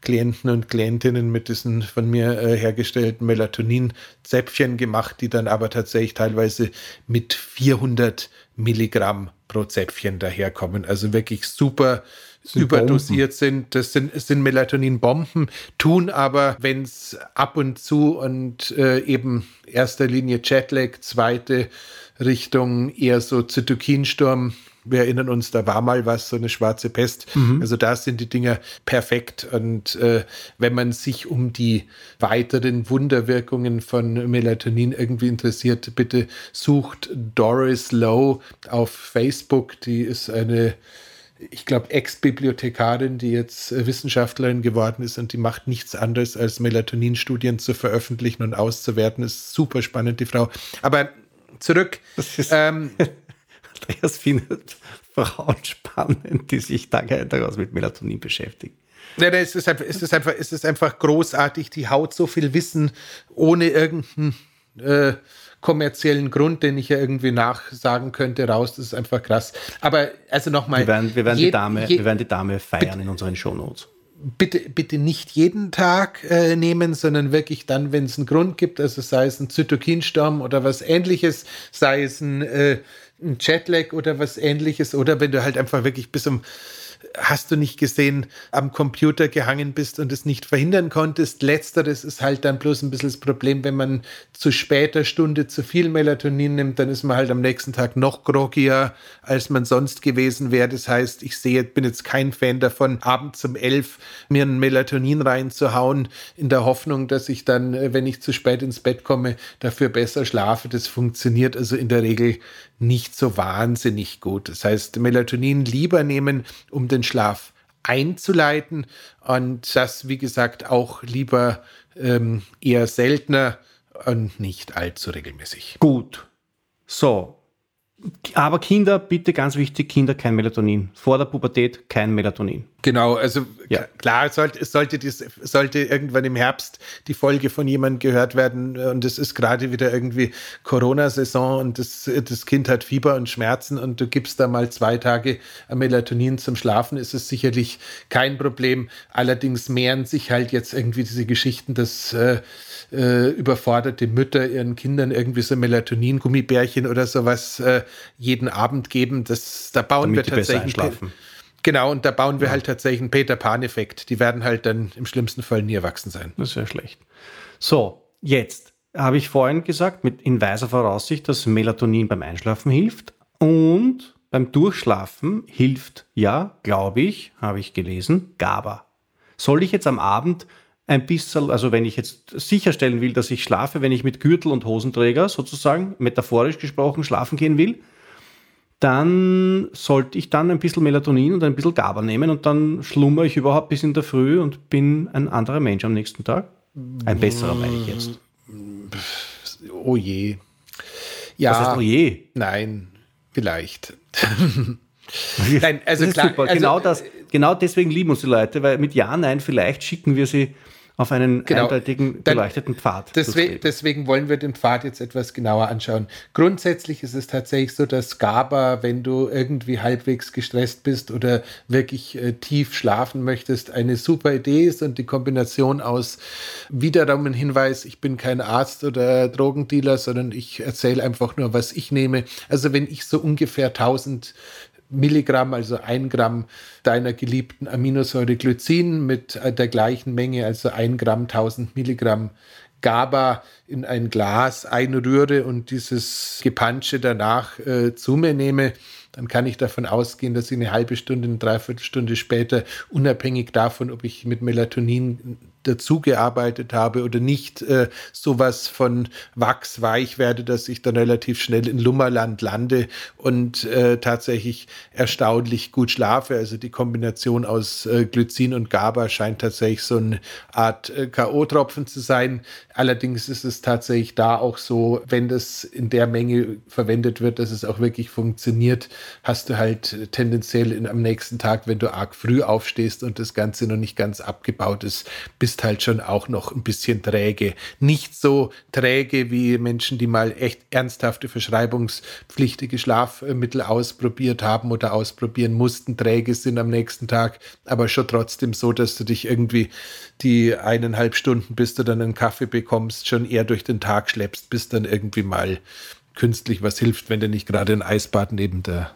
Klienten und Klientinnen mit diesen von mir äh, hergestellten Melatonin-Zäpfchen gemacht, die dann aber tatsächlich teilweise mit 400 Milligramm pro Zäpfchen daherkommen. Also wirklich super überdosiert Bomben. sind. Das sind, sind Melatonin-Bomben, tun aber, wenn es ab und zu und äh, eben erster Linie Jetlag, zweite Richtung eher so Zytokinsturm, wir erinnern uns, da war mal was, so eine schwarze Pest. Mhm. Also da sind die Dinger perfekt. Und äh, wenn man sich um die weiteren Wunderwirkungen von Melatonin irgendwie interessiert, bitte sucht Doris Lowe auf Facebook. Die ist eine ich glaube, Ex-Bibliothekarin, die jetzt äh, Wissenschaftlerin geworden ist und die macht nichts anderes, als Melatonin-Studien zu veröffentlichen und auszuwerten. Ist super spannend, die Frau. Aber zurück. Ähm, Andreas findet Frauen spannend, die sich Tag ein, Tag mit Melatonin beschäftigen. Ja, es ist, einfach, es, ist einfach, es ist einfach großartig, die haut so viel Wissen ohne irgendeinen äh, kommerziellen Grund, den ich ja irgendwie nachsagen könnte, raus. Das ist einfach krass. Aber also nochmal. Wir werden, wir werden, die, Dame, wir werden die Dame feiern in unseren Shownotes bitte, bitte nicht jeden Tag äh, nehmen, sondern wirklich dann, wenn es einen Grund gibt, also sei es ein Zytokinsturm oder was ähnliches, sei es ein, äh, ein Jetlag oder was ähnliches, oder wenn du halt einfach wirklich bis um hast du nicht gesehen, am Computer gehangen bist und es nicht verhindern konntest. Letzteres ist halt dann bloß ein bisschen das Problem, wenn man zu später Stunde zu viel Melatonin nimmt, dann ist man halt am nächsten Tag noch groggier, als man sonst gewesen wäre. Das heißt, ich sehe, bin jetzt kein Fan davon, abends um elf mir ein Melatonin reinzuhauen, in der Hoffnung, dass ich dann, äh, wenn ich zu spät ins Bett komme, dafür besser schlafe. Das funktioniert also in der Regel nicht so wahnsinnig gut. Das heißt, Melatonin lieber nehmen, um den Schlaf einzuleiten und das, wie gesagt, auch lieber ähm, eher seltener und nicht allzu regelmäßig. Gut. So, aber Kinder, bitte ganz wichtig, Kinder kein Melatonin. Vor der Pubertät kein Melatonin. Genau, also ja. klar, es sollte, es sollte, dies, sollte irgendwann im Herbst die Folge von jemandem gehört werden und es ist gerade wieder irgendwie Corona-Saison und das, das Kind hat Fieber und Schmerzen und du gibst da mal zwei Tage Melatonin zum Schlafen, ist es sicherlich kein Problem. Allerdings mehren sich halt jetzt irgendwie diese Geschichten, dass äh, äh, überforderte Mütter ihren Kindern irgendwie so Melatonin-Gummibärchen oder sowas äh, jeden Abend geben. Das, da bauen Damit wir tatsächlich. Genau, und da bauen wir ja. halt tatsächlich einen Peter Pan-Effekt. Die werden halt dann im schlimmsten Fall nie erwachsen sein. Das ist ja schlecht. So, jetzt habe ich vorhin gesagt, mit in weiser Voraussicht, dass Melatonin beim Einschlafen hilft und beim Durchschlafen hilft, ja, glaube ich, habe ich gelesen, GABA. Soll ich jetzt am Abend ein bisschen, also wenn ich jetzt sicherstellen will, dass ich schlafe, wenn ich mit Gürtel und Hosenträger sozusagen, metaphorisch gesprochen, schlafen gehen will, dann sollte ich dann ein bisschen Melatonin und ein bisschen GABA nehmen und dann schlummer ich überhaupt bis in der Früh und bin ein anderer Mensch am nächsten Tag. Ein besserer, meine ich jetzt. Oh je. Ja. Was heißt oh je? Nein, vielleicht. Nein, also klar. Also, genau, das, genau deswegen lieben uns die Leute, weil mit Ja, Nein, vielleicht schicken wir sie auf einen genau. eindeutigen, beleuchteten Pfad. Deswegen, deswegen, wollen wir den Pfad jetzt etwas genauer anschauen. Grundsätzlich ist es tatsächlich so, dass GABA, wenn du irgendwie halbwegs gestresst bist oder wirklich äh, tief schlafen möchtest, eine super Idee ist und die Kombination aus wiederum ein Hinweis, ich bin kein Arzt oder Drogendealer, sondern ich erzähle einfach nur, was ich nehme. Also wenn ich so ungefähr 1000 Milligramm, also ein Gramm deiner geliebten Aminosäure Glycin mit der gleichen Menge, also ein Gramm 1000 Milligramm GABA in ein Glas einrühre und dieses Gepansche danach äh, zu mir nehme, dann kann ich davon ausgehen, dass ich eine halbe Stunde, eine Dreiviertelstunde später, unabhängig davon, ob ich mit Melatonin dazugearbeitet habe oder nicht äh, sowas von wachsweich werde, dass ich dann relativ schnell in Lummerland lande und äh, tatsächlich erstaunlich gut schlafe. Also die Kombination aus äh, Glycin und GABA scheint tatsächlich so eine Art äh, K.O.-Tropfen zu sein. Allerdings ist es tatsächlich da auch so, wenn das in der Menge verwendet wird, dass es auch wirklich funktioniert, hast du halt tendenziell in, am nächsten Tag, wenn du arg früh aufstehst und das Ganze noch nicht ganz abgebaut ist, bist ist halt schon auch noch ein bisschen träge. Nicht so träge wie Menschen, die mal echt ernsthafte verschreibungspflichtige Schlafmittel ausprobiert haben oder ausprobieren mussten, träge sind am nächsten Tag, aber schon trotzdem so, dass du dich irgendwie die eineinhalb Stunden, bis du dann einen Kaffee bekommst, schon eher durch den Tag schleppst, bis dann irgendwie mal künstlich was hilft, wenn du nicht gerade ein Eisbad neben der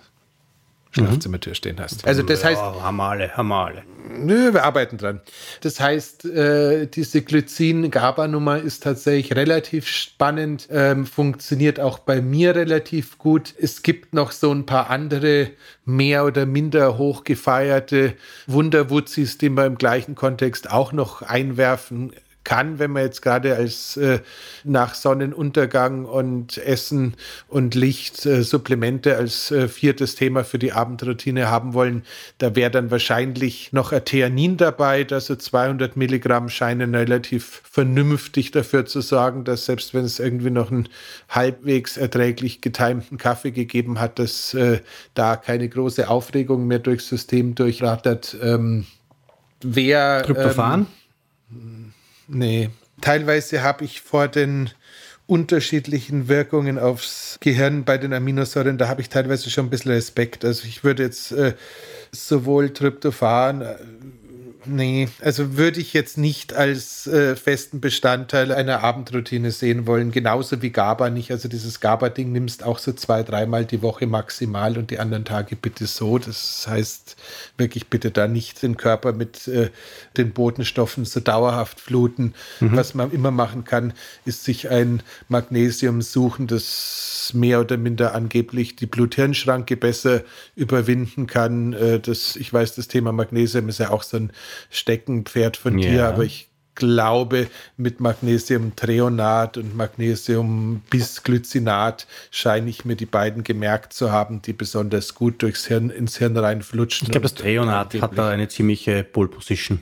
Schlafzimmertür stehen hast. Also das heißt. Ja, Hamale, Hamale. Nö, wir arbeiten dran. Das heißt, äh, diese Glycin-GABA-Nummer ist tatsächlich relativ spannend, ähm, funktioniert auch bei mir relativ gut. Es gibt noch so ein paar andere mehr oder minder hochgefeierte Wunderwutzis, die man im gleichen Kontext auch noch einwerfen kann, wenn man jetzt gerade als äh, nach Sonnenuntergang und Essen und Licht äh, Supplemente als äh, viertes Thema für die Abendroutine haben wollen, da wäre dann wahrscheinlich noch Theanin dabei. Also 200 Milligramm scheinen relativ vernünftig dafür zu sorgen, dass selbst wenn es irgendwie noch einen halbwegs erträglich getimten Kaffee gegeben hat, dass äh, da keine große Aufregung mehr durchs System durchrattert. Ähm, wer Tryptophan? Ähm, nee. Teilweise habe ich vor den unterschiedlichen Wirkungen aufs Gehirn bei den Aminosäuren, da habe ich teilweise schon ein bisschen Respekt. Also ich würde jetzt äh, sowohl Tryptophan äh, Nee, also würde ich jetzt nicht als äh, festen Bestandteil einer Abendroutine sehen wollen, genauso wie GABA nicht. Also dieses GABA-Ding nimmst auch so zwei, dreimal die Woche maximal und die anderen Tage bitte so. Das heißt wirklich bitte da nicht den Körper mit äh, den Botenstoffen so dauerhaft fluten. Mhm. Was man immer machen kann, ist sich ein Magnesium suchen, das mehr oder minder angeblich die Blut-Hirn-Schranke besser überwinden kann. Äh, das, ich weiß, das Thema Magnesium ist ja auch so ein Steckenpferd von ja. dir, aber ich glaube, mit Magnesiumtreonat und Magnesium-Bisglycinat scheine ich mir die beiden gemerkt zu haben, die besonders gut durchs Hirn, ins Hirn reinflutschen. Ich glaube, das Treonat hat da eine ziemliche Pole Position,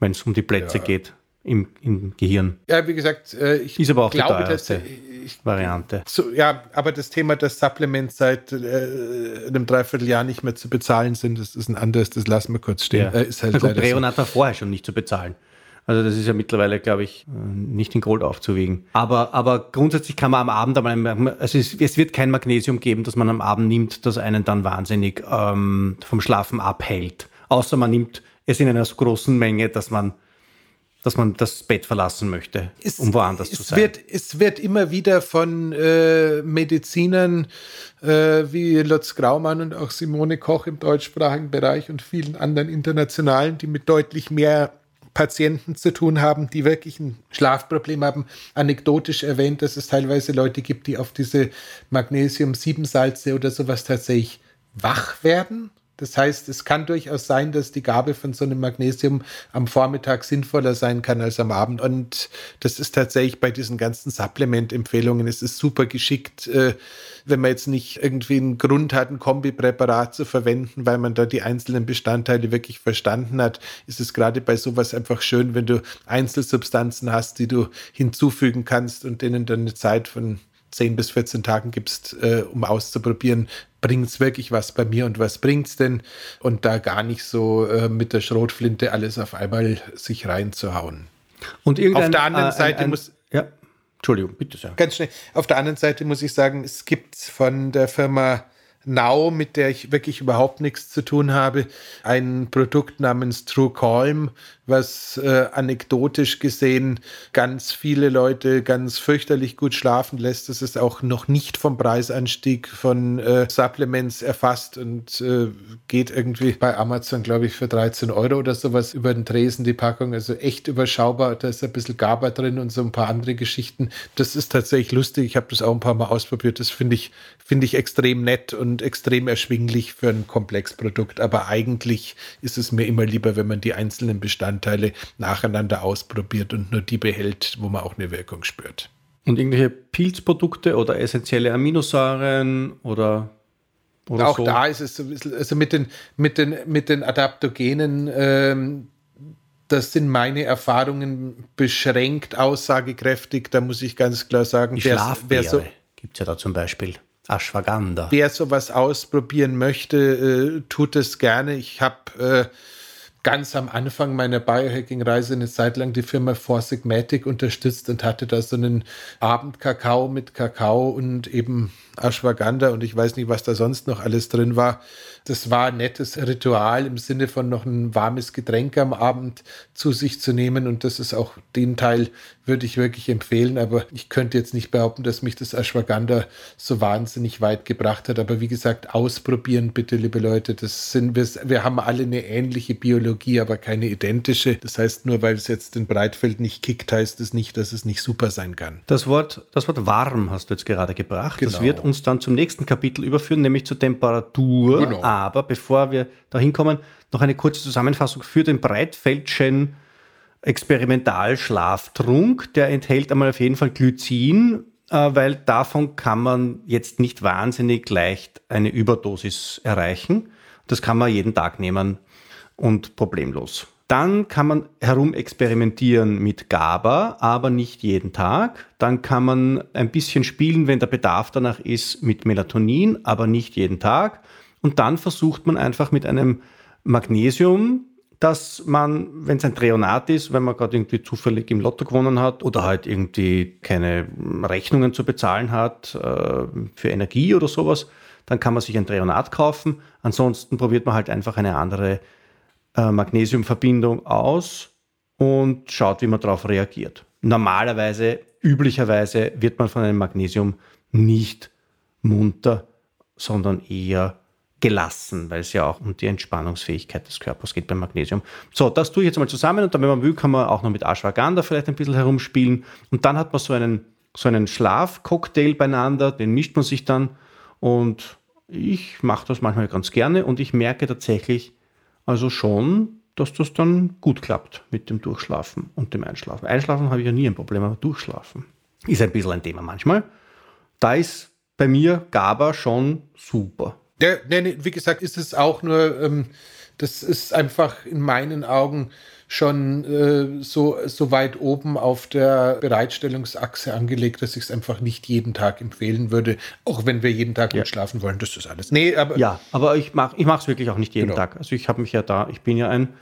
wenn es um die Plätze ja. geht im, im Gehirn. Ja, wie gesagt, äh, ich ist aber auch glaube, die dass, ich, Variante. So, ja, aber das Thema, dass Supplements seit äh, einem Dreivierteljahr nicht mehr zu bezahlen sind, das ist ein anderes, das lassen wir kurz stehen. Ja. Äh, ist halt gut, Breonat so. war vorher schon nicht zu bezahlen. Also das ist ja mittlerweile, glaube ich, äh, nicht in Gold aufzuwiegen. Aber, aber grundsätzlich kann man am Abend, also es, es, wird kein Magnesium geben, das man am Abend nimmt, das einen dann wahnsinnig ähm, vom Schlafen abhält. Außer man nimmt es in einer so großen Menge, dass man dass man das Bett verlassen möchte, es, um woanders zu sein. Wird, es wird immer wieder von äh, Medizinern äh, wie Lutz Graumann und auch Simone Koch im deutschsprachigen Bereich und vielen anderen internationalen, die mit deutlich mehr Patienten zu tun haben, die wirklich ein Schlafproblem haben, anekdotisch erwähnt, dass es teilweise Leute gibt, die auf diese Magnesium-7-Salze oder sowas tatsächlich wach werden das heißt, es kann durchaus sein, dass die Gabe von so einem Magnesium am Vormittag sinnvoller sein kann als am Abend. Und das ist tatsächlich bei diesen ganzen Supplement-Empfehlungen, es ist super geschickt, äh, wenn man jetzt nicht irgendwie einen Grund hat, ein Kombipräparat zu verwenden, weil man da die einzelnen Bestandteile wirklich verstanden hat, ist es gerade bei sowas einfach schön, wenn du Einzelsubstanzen hast, die du hinzufügen kannst und denen dann eine Zeit von 10 bis 14 Tagen gibst, äh, um auszuprobieren, bringt es wirklich was bei mir und was bringt es denn? Und da gar nicht so äh, mit der Schrotflinte alles auf einmal sich reinzuhauen. Und auf der anderen äh, Seite ein, ein, muss. Ja, Entschuldigung, bitte sehr. Ganz schnell. Auf der anderen Seite muss ich sagen, es gibt von der Firma Now, mit der ich wirklich überhaupt nichts zu tun habe, ein Produkt namens True Calm, was äh, anekdotisch gesehen ganz viele Leute ganz fürchterlich gut schlafen lässt. Das ist auch noch nicht vom Preisanstieg von äh, Supplements erfasst und äh, geht irgendwie bei Amazon, glaube ich, für 13 Euro oder sowas über den Tresen die Packung. Also echt überschaubar. Da ist ein bisschen GABA drin und so ein paar andere Geschichten. Das ist tatsächlich lustig. Ich habe das auch ein paar Mal ausprobiert. Das finde ich, finde ich extrem nett und extrem erschwinglich für ein Komplexprodukt. Aber eigentlich ist es mir immer lieber, wenn man die einzelnen Bestandteile Bestandteile nacheinander ausprobiert und nur die behält, wo man auch eine Wirkung spürt. Und irgendwelche Pilzprodukte oder essentielle Aminosäuren oder, auch so? da ist es so ein bisschen, also mit den, mit den, mit den Adaptogenen, ähm, das sind meine Erfahrungen beschränkt aussagekräftig. Da muss ich ganz klar sagen, Die wer, wer so gibt es ja da zum Beispiel. Ashwagandha. Wer sowas ausprobieren möchte, äh, tut es gerne. Ich habe äh, ganz am Anfang meiner Biohacking-Reise eine Zeit lang die Firma Four Sigmatic unterstützt und hatte da so einen Abendkakao mit Kakao und eben Ashwagandha und ich weiß nicht, was da sonst noch alles drin war. Das war ein nettes Ritual im Sinne von noch ein warmes Getränk am Abend zu sich zu nehmen und das ist auch den Teil, würde ich wirklich empfehlen, aber ich könnte jetzt nicht behaupten, dass mich das Ashwagandha so wahnsinnig weit gebracht hat, aber wie gesagt, ausprobieren bitte, liebe Leute, das sind wir, wir haben alle eine ähnliche Biologie, aber keine identische. Das heißt, nur weil es jetzt in Breitfeld nicht kickt, heißt es nicht, dass es nicht super sein kann. Das Wort, das Wort warm hast du jetzt gerade gebracht. Genau. Das wird uns dann zum nächsten Kapitel überführen, nämlich zur Temperatur. Genau. Aber bevor wir da hinkommen, noch eine kurze Zusammenfassung für den Breitfeldschen Experimentalschlaftrunk, der enthält einmal auf jeden Fall Glycin, äh, weil davon kann man jetzt nicht wahnsinnig leicht eine Überdosis erreichen. Das kann man jeden Tag nehmen und problemlos. Dann kann man herumexperimentieren mit GABA, aber nicht jeden Tag. Dann kann man ein bisschen spielen, wenn der Bedarf danach ist, mit Melatonin, aber nicht jeden Tag. Und dann versucht man einfach mit einem Magnesium, dass man, wenn es ein Treonat ist, wenn man gerade irgendwie zufällig im Lotto gewonnen hat oder halt irgendwie keine Rechnungen zu bezahlen hat äh, für Energie oder sowas, dann kann man sich ein Treonat kaufen. Ansonsten probiert man halt einfach eine andere äh, Magnesiumverbindung aus und schaut, wie man darauf reagiert. Normalerweise, üblicherweise wird man von einem Magnesium nicht munter, sondern eher gelassen, weil es ja auch um die Entspannungsfähigkeit des Körpers geht beim Magnesium. So, das tue ich jetzt mal zusammen und dann, wenn man will, kann man auch noch mit Ashwagandha vielleicht ein bisschen herumspielen und dann hat man so einen, so einen Schlafcocktail beieinander, den mischt man sich dann und ich mache das manchmal ganz gerne und ich merke tatsächlich also schon, dass das dann gut klappt mit dem Durchschlafen und dem Einschlafen. Einschlafen habe ich ja nie ein Problem, aber Durchschlafen ist ein bisschen ein Thema manchmal. Da ist bei mir GABA schon super. Der, nee, wie gesagt, ist es auch nur, ähm, das ist einfach in meinen Augen schon äh, so, so weit oben auf der Bereitstellungsachse angelegt, dass ich es einfach nicht jeden Tag empfehlen würde, auch wenn wir jeden Tag ja. gut schlafen wollen. Das ist alles. Nee, aber ja, aber ich mache ich es wirklich auch nicht jeden genau. Tag. Also ich habe mich ja da, ich bin ja ein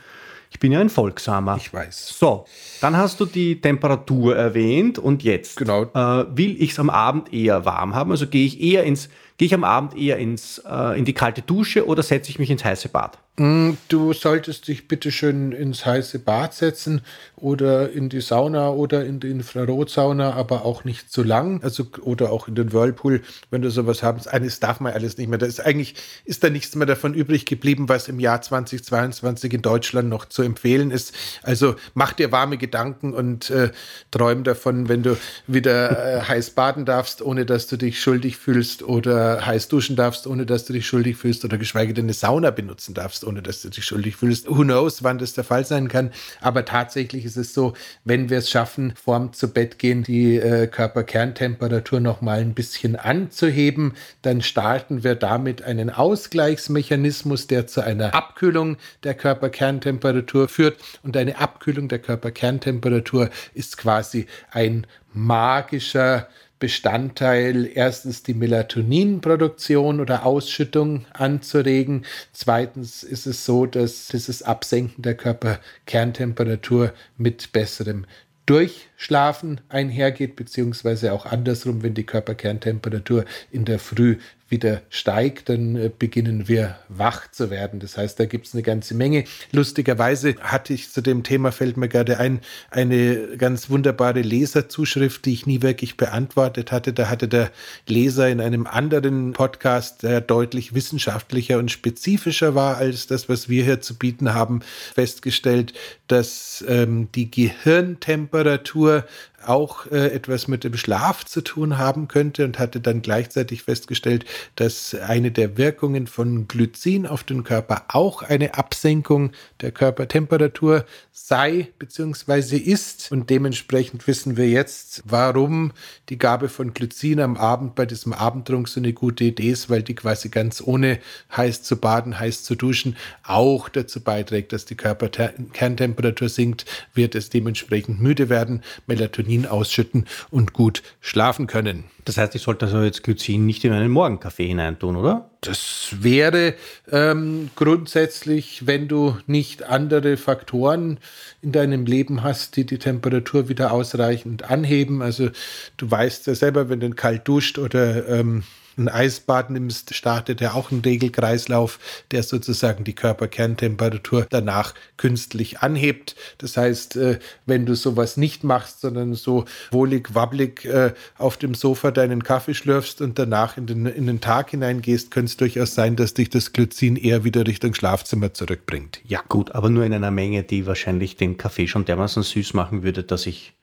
ich bin ja ein Folgsamer. Ich weiß. So, dann hast du die Temperatur erwähnt und jetzt genau. äh, will ich es am Abend eher warm haben. Also gehe ich eher ins, gehe ich am Abend eher ins, äh, in die kalte Dusche oder setze ich mich ins heiße Bad? Mm, du solltest dich bitte schön ins heiße Bad setzen oder in die Sauna oder in die Infrarotsauna, aber auch nicht zu lang. Also oder auch in den Whirlpool, wenn du sowas haben. Eines darf man alles nicht mehr. Da ist eigentlich ist da nichts mehr davon übrig geblieben, was im Jahr 2022 in Deutschland noch zu empfehlen ist. Also mach dir warme Gedanken und äh, träum davon, wenn du wieder äh, heiß baden darfst, ohne dass du dich schuldig fühlst oder heiß duschen darfst, ohne dass du dich schuldig fühlst oder geschweige denn eine Sauna benutzen darfst machst, ohne dass du dich schuldig fühlst. Who knows, wann das der Fall sein kann. Aber tatsächlich ist es so, wenn wir es schaffen, vorm zu Bett gehen, die äh, Körperkerntemperatur noch mal ein bisschen anzuheben, dann starten wir damit einen Ausgleichsmechanismus, der zu einer Abkühlung der Körperkerntemperatur führt. Und eine Abkühlung der Körperkerntemperatur ist quasi ein magischer Bestandteil, erstens die Melatoninproduktion oder Ausschüttung anzuregen. Zweitens ist es so, dass dieses Absenken der Körperkerntemperatur mit besserem Durchschlafen einhergeht, beziehungsweise auch andersrum, wenn die Körperkerntemperatur in der Früh wieder steigt, dann äh, beginnen wir wach zu werden. Das heißt, da gibt es eine ganze Menge. Lustigerweise hatte ich zu dem Thema, fällt mir gerade ein, eine ganz wunderbare Leserzuschrift, die ich nie wirklich beantwortet hatte. Da hatte der Leser in einem anderen Podcast, der deutlich wissenschaftlicher und spezifischer war als das, was wir hier zu bieten haben, festgestellt, dass ähm, die Gehirntemperatur auch äh, etwas mit dem Schlaf zu tun haben könnte und hatte dann gleichzeitig festgestellt, dass eine der Wirkungen von Glycin auf den Körper auch eine Absenkung der Körpertemperatur sei bzw. ist. Und dementsprechend wissen wir jetzt, warum die Gabe von Glycin am Abend bei diesem Abendtrunk so eine gute Idee ist, weil die quasi ganz ohne heiß zu baden, heiß zu duschen auch dazu beiträgt, dass die Körperkerntemperatur sinkt, wird es dementsprechend müde werden, Melatonin Melatonin ausschütten und gut schlafen können. Das heißt, ich sollte also jetzt Glycin nicht in einen Morgenkaffee hineintun, oder? Das wäre ähm, grundsätzlich, wenn du nicht andere Faktoren in deinem Leben hast, die die Temperatur wieder ausreichend anheben. Also du weißt ja selber, wenn du kalt duscht oder ähm, ein Eisbad nimmst, startet er auch einen Regelkreislauf, der sozusagen die Körperkerntemperatur danach künstlich anhebt. Das heißt, äh, wenn du sowas nicht machst, sondern so wohlig, wabbelig äh, auf dem Sofa deinen Kaffee schlürfst und danach in den, in den Tag hineingehst, könnte es durchaus sein, dass dich das Glycin eher wieder Richtung Schlafzimmer zurückbringt. Ja, gut, aber nur in einer Menge, die wahrscheinlich den Kaffee schon dermaßen süß machen würde, dass ich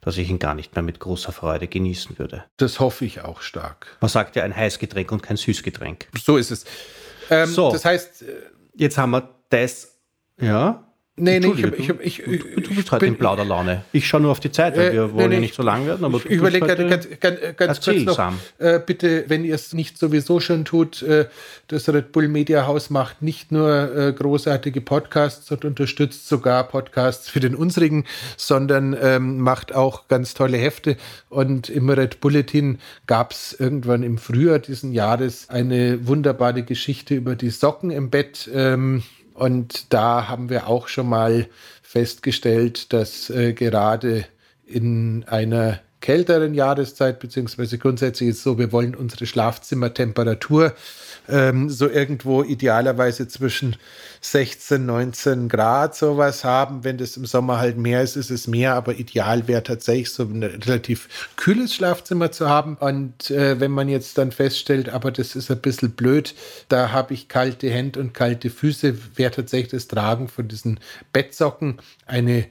dass ich ihn gar nicht mehr mit großer Freude genießen würde. Das hoffe ich auch stark. Man sagt ja ein Heißgetränk und kein Süßgetränk. So ist es. Ähm, so, das heißt, äh, jetzt haben wir das, ja. Nee, nee, ich, ich, ich, ich, du bist halt in Plauderlaune. Ich schaue nur auf die Zeit, weil äh, wir wollen nee, ja nicht so lang werden. Aber ich überlege ganz, ganz, ganz kurz noch, äh, bitte, wenn ihr es nicht sowieso schon tut, äh, das Red Bull Media Haus macht nicht nur äh, großartige Podcasts und unterstützt sogar Podcasts für den unsrigen, sondern ähm, macht auch ganz tolle Hefte. Und im Red Bulletin gab es irgendwann im Frühjahr diesen Jahres eine wunderbare Geschichte über die Socken im Bett. Ähm, und da haben wir auch schon mal festgestellt, dass äh, gerade in einer kälteren Jahreszeit, beziehungsweise grundsätzlich ist es so, wir wollen unsere Schlafzimmertemperatur ähm, so irgendwo idealerweise zwischen 16, 19 Grad sowas haben. Wenn das im Sommer halt mehr ist, ist es mehr, aber ideal wäre tatsächlich so ein relativ kühles Schlafzimmer zu haben. Und äh, wenn man jetzt dann feststellt, aber das ist ein bisschen blöd, da habe ich kalte Hände und kalte Füße, wäre tatsächlich das Tragen von diesen Bettsocken eine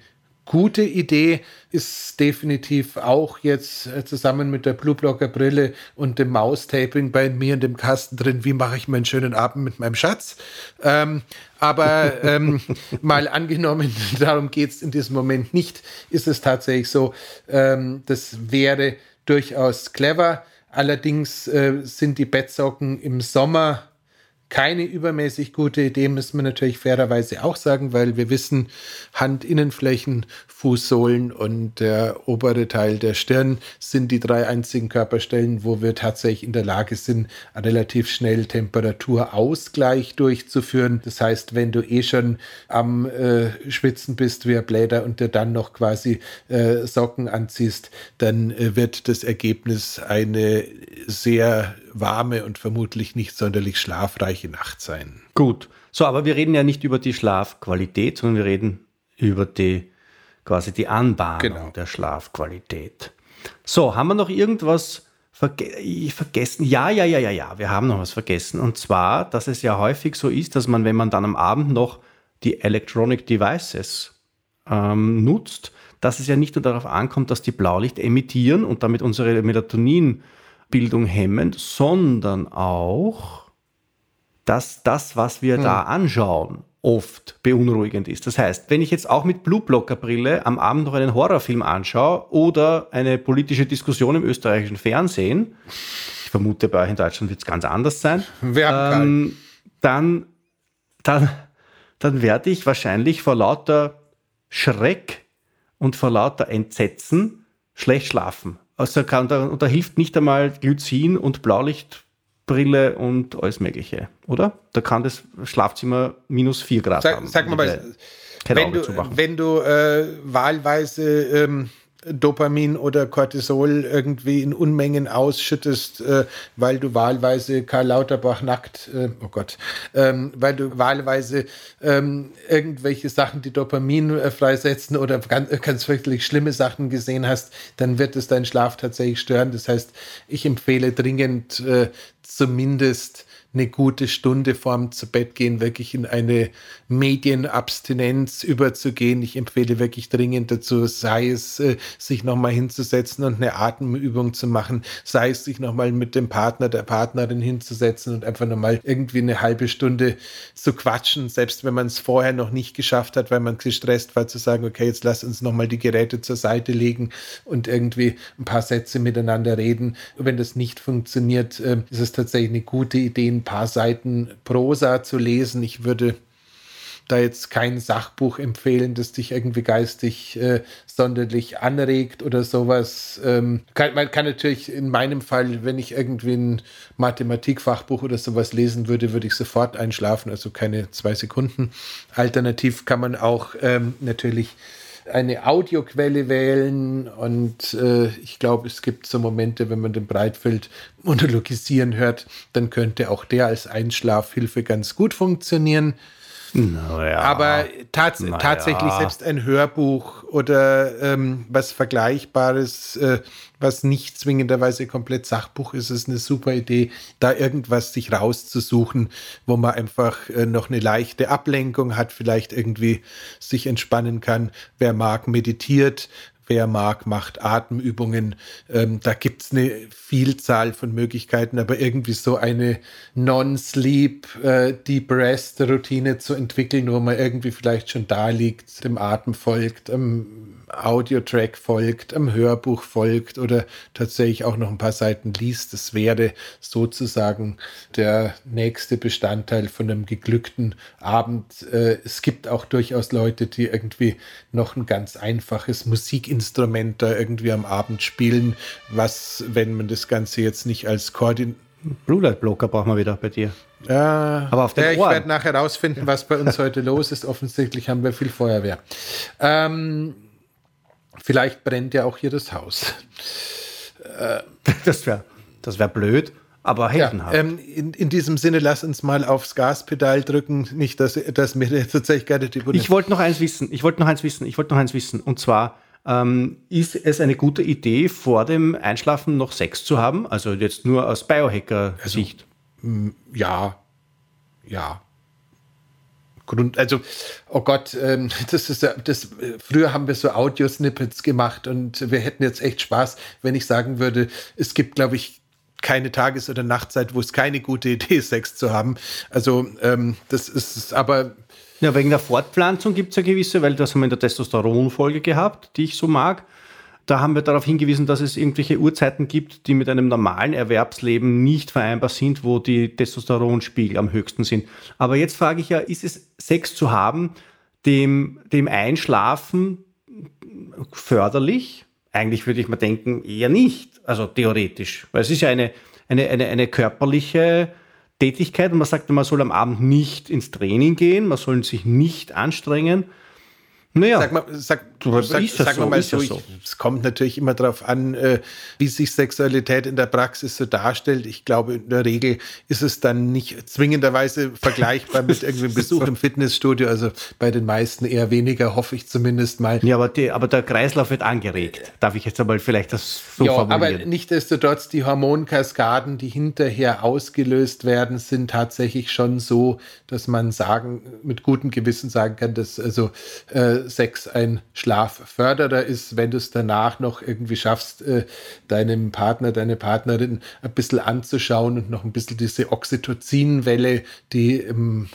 gute Idee ist definitiv auch jetzt äh, zusammen mit der Blueblocker Brille und dem Maustaping bei mir in dem Kasten drin, wie mache ich meinen schönen Abend mit meinem Schatz. Ähm, aber ähm, mal angenommen, darum geht es in diesem Moment nicht, ist es tatsächlich so, ähm, das wäre durchaus clever. Allerdings äh, sind die Bettsocken im Sommer keine übermäßig gute Idee, müssen wir natürlich fairerweise auch sagen, weil wir wissen, Handinnenflächen, Fußsohlen und der obere Teil der Stirn sind die drei einzigen Körperstellen, wo wir tatsächlich in der Lage sind, relativ schnell Temperaturausgleich durchzuführen. Das heißt, wenn du eh schon am äh, Schwitzen bist wie ein Bläder und dir dann noch quasi äh, Socken anziehst, dann äh, wird das Ergebnis eine sehr warme und vermutlich nicht sonderlich schlafreiche Nacht sein. Gut. So, aber wir reden ja nicht über die Schlafqualität, sondern wir reden über die quasi die Anbahnung genau. der Schlafqualität. So, haben wir noch irgendwas verge vergessen? Ja, ja, ja, ja, ja, wir haben noch was vergessen. Und zwar, dass es ja häufig so ist, dass man, wenn man dann am Abend noch die Electronic Devices ähm, nutzt, dass es ja nicht nur darauf ankommt, dass die Blaulicht emittieren und damit unsere Melatonin Bildung hemmen, sondern auch, dass das, was wir hm. da anschauen, oft beunruhigend ist. Das heißt, wenn ich jetzt auch mit Blueblocker-Brille am Abend noch einen Horrorfilm anschaue oder eine politische Diskussion im österreichischen Fernsehen, ich vermute, bei euch in Deutschland wird es ganz anders sein, ähm, dann, dann, dann werde ich wahrscheinlich vor lauter Schreck und vor lauter Entsetzen schlecht schlafen. Also kann, da, da hilft nicht einmal Glycin und Blaulichtbrille und alles Mögliche, oder? Da kann das Schlafzimmer minus 4 Grad sag, haben. Sag mal, wenn du, wenn du äh, wahlweise ähm, Dopamin oder Cortisol irgendwie in Unmengen ausschüttest, äh, weil du wahlweise Karl Lauterbach nackt, äh, oh Gott, ähm, weil du wahlweise ähm, irgendwelche Sachen, die Dopamin äh, freisetzen oder ganz, ganz wirklich schlimme Sachen gesehen hast, dann wird es deinen Schlaf tatsächlich stören. Das heißt, ich empfehle dringend äh, zumindest eine gute Stunde vorm zu Bett gehen wirklich in eine Medienabstinenz überzugehen. Ich empfehle wirklich dringend dazu, sei es äh, sich nochmal hinzusetzen und eine Atemübung zu machen, sei es sich nochmal mit dem Partner, der Partnerin hinzusetzen und einfach nochmal irgendwie eine halbe Stunde zu quatschen, selbst wenn man es vorher noch nicht geschafft hat, weil man gestresst war, zu sagen, okay, jetzt lass uns nochmal die Geräte zur Seite legen und irgendwie ein paar Sätze miteinander reden. Wenn das nicht funktioniert, äh, ist es tatsächlich eine gute Idee, paar Seiten Prosa zu lesen. Ich würde da jetzt kein Sachbuch empfehlen, das dich irgendwie geistig äh, sonderlich anregt oder sowas. Ähm, kann, man kann natürlich in meinem Fall, wenn ich irgendwie ein Mathematikfachbuch oder sowas lesen würde, würde ich sofort einschlafen, also keine zwei Sekunden. Alternativ kann man auch ähm, natürlich eine Audioquelle wählen und äh, ich glaube, es gibt so Momente, wenn man den Breitfeld monologisieren hört, dann könnte auch der als Einschlafhilfe ganz gut funktionieren. Naja, Aber tats naja. tatsächlich selbst ein Hörbuch oder ähm, was Vergleichbares, äh, was nicht zwingenderweise komplett Sachbuch ist, ist eine super Idee, da irgendwas sich rauszusuchen, wo man einfach äh, noch eine leichte Ablenkung hat, vielleicht irgendwie sich entspannen kann. Wer mag, meditiert, wer mag, macht Atemübungen. Ähm, da gibt es eine Vielzahl von Möglichkeiten, aber irgendwie so eine Non-Sleep, äh, Deep Rest-Routine zu entwickeln, wo man irgendwie vielleicht schon da liegt, dem Atem folgt, am Audiotrack folgt, am Hörbuch folgt oder tatsächlich auch noch ein paar Seiten liest, das wäre sozusagen der nächste Bestandteil von einem geglückten Abend. Äh, es gibt auch durchaus Leute, die irgendwie noch ein ganz einfaches Musikinstrument da irgendwie am Abend spielen, was, wenn man das Ganze jetzt nicht als Koordin Blue Light Blocker brauchen wir wieder bei dir. Ja, aber auf den ja, ich werde nachher herausfinden, was bei uns heute los ist. Offensichtlich haben wir viel Feuerwehr. Ähm, Vielleicht brennt ja auch hier das Haus. Äh, das wäre das wär blöd, aber heldenhaft. Ja, ähm, in, in, diesem Sinne, lass uns mal aufs Gaspedal drücken. Nicht, dass, dass mir tatsächlich gerade die Bundes Ich wollte noch eins wissen. Ich wollte noch eins wissen. Ich wollte noch eins wissen. Und zwar, ähm, ist es eine gute Idee, vor dem Einschlafen noch Sex zu haben? Also jetzt nur aus Biohacker-Sicht. Also, ja, ja. Grund, also, oh Gott, ähm, das ist das, früher haben wir so Audio-Snippets gemacht und wir hätten jetzt echt Spaß, wenn ich sagen würde, es gibt, glaube ich, keine Tages- oder Nachtzeit, wo es keine gute Idee ist, Sex zu haben. Also, ähm, das ist aber. Ja, wegen der Fortpflanzung gibt es ja gewisse, weil das haben wir in der Testosteron-Folge gehabt, die ich so mag. Da haben wir darauf hingewiesen, dass es irgendwelche Uhrzeiten gibt, die mit einem normalen Erwerbsleben nicht vereinbar sind, wo die Testosteronspiegel am höchsten sind. Aber jetzt frage ich ja, ist es Sex zu haben, dem, dem Einschlafen förderlich? Eigentlich würde ich mal denken, eher nicht. Also theoretisch. Weil es ist ja eine, eine, eine, eine körperliche Tätigkeit und man sagt, man soll am Abend nicht ins Training gehen, man soll sich nicht anstrengen. Naja, sag mal, sag, sag, sag so, mal so, ich, so, es kommt natürlich immer darauf an, äh, wie sich Sexualität in der Praxis so darstellt. Ich glaube, in der Regel ist es dann nicht zwingenderweise vergleichbar mit irgendeinem Besuch im Fitnessstudio. Also bei den meisten eher weniger, hoffe ich zumindest mal. Ja, aber, die, aber der Kreislauf wird angeregt. Darf ich jetzt einmal vielleicht das so ja, formulieren? aber nichtsdestotrotz, die Hormonkaskaden, die hinterher ausgelöst werden, sind tatsächlich schon so, dass man sagen, mit gutem Gewissen sagen kann, dass also äh, Sex ein Schlafförderer ist, wenn du es danach noch irgendwie schaffst, äh, deinem Partner, deine Partnerin ein bisschen anzuschauen und noch ein bisschen diese Oxytocinwelle, die im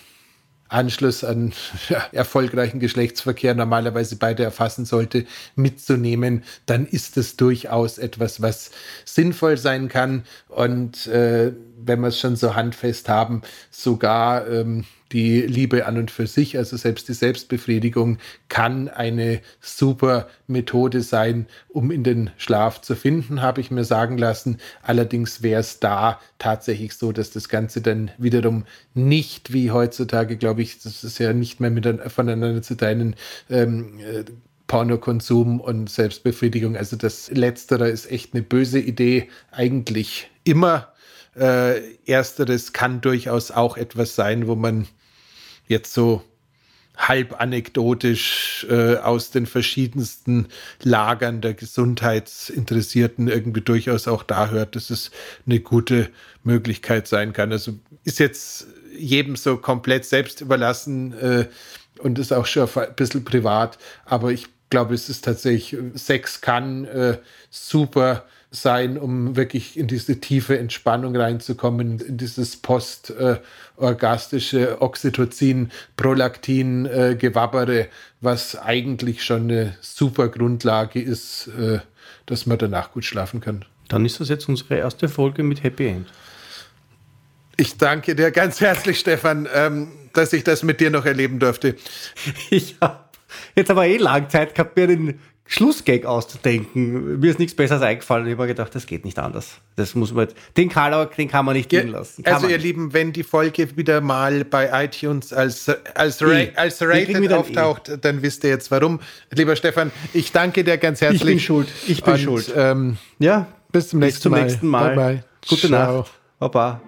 Anschluss an ja, erfolgreichen Geschlechtsverkehr normalerweise beide erfassen sollte, mitzunehmen, dann ist es durchaus etwas, was sinnvoll sein kann. Und äh, wenn wir es schon so handfest haben, sogar ähm, die Liebe an und für sich, also selbst die Selbstbefriedigung, kann eine super Methode sein, um in den Schlaf zu finden, habe ich mir sagen lassen. Allerdings wäre es da tatsächlich so, dass das Ganze dann wiederum nicht wie heutzutage, glaube ich, das ist ja nicht mehr mit, voneinander zu teilen, ähm, äh, Pornokonsum und Selbstbefriedigung. Also das Letztere ist echt eine böse Idee, eigentlich immer. Äh, ersteres kann durchaus auch etwas sein, wo man jetzt so halb anekdotisch äh, aus den verschiedensten Lagern der Gesundheitsinteressierten irgendwie durchaus auch da hört, dass es eine gute Möglichkeit sein kann. Also ist jetzt jedem so komplett selbst überlassen äh, und ist auch schon ein bisschen privat, aber ich glaube, es ist tatsächlich, Sex kann äh, super sein, um wirklich in diese tiefe Entspannung reinzukommen, in dieses postorgastische Oxytocin, Prolaktin, äh, Gewabbere, was eigentlich schon eine super Grundlage ist, äh, dass man danach gut schlafen kann. Dann ist das jetzt unsere erste Folge mit Happy End. Ich danke dir ganz herzlich, Stefan, ähm, dass ich das mit dir noch erleben durfte. Ich habe jetzt aber eh lange Zeit gehabt, mir den Schlussgag auszudenken. Mir ist nichts Besseres eingefallen. Ich habe mir gedacht, das geht nicht anders. Das muss man, den kann, den kann man nicht gehen lassen. Kann also ihr nicht. Lieben, wenn die Folge wieder mal bei iTunes als, als, Ra e. als Rated auftaucht, e. dann wisst ihr jetzt warum. Lieber Stefan, ich danke dir ganz herzlich. Ich bin schuld. Ich bin Und, schuld. Ähm, ja, bis zum nächsten bis zum Mal. Nächsten Mal. Bye, bye. Gute Ciao. Nacht. Baba.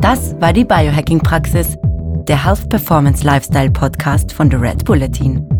Das war die Biohacking-Praxis, der Health Performance Lifestyle Podcast von The Red Bulletin.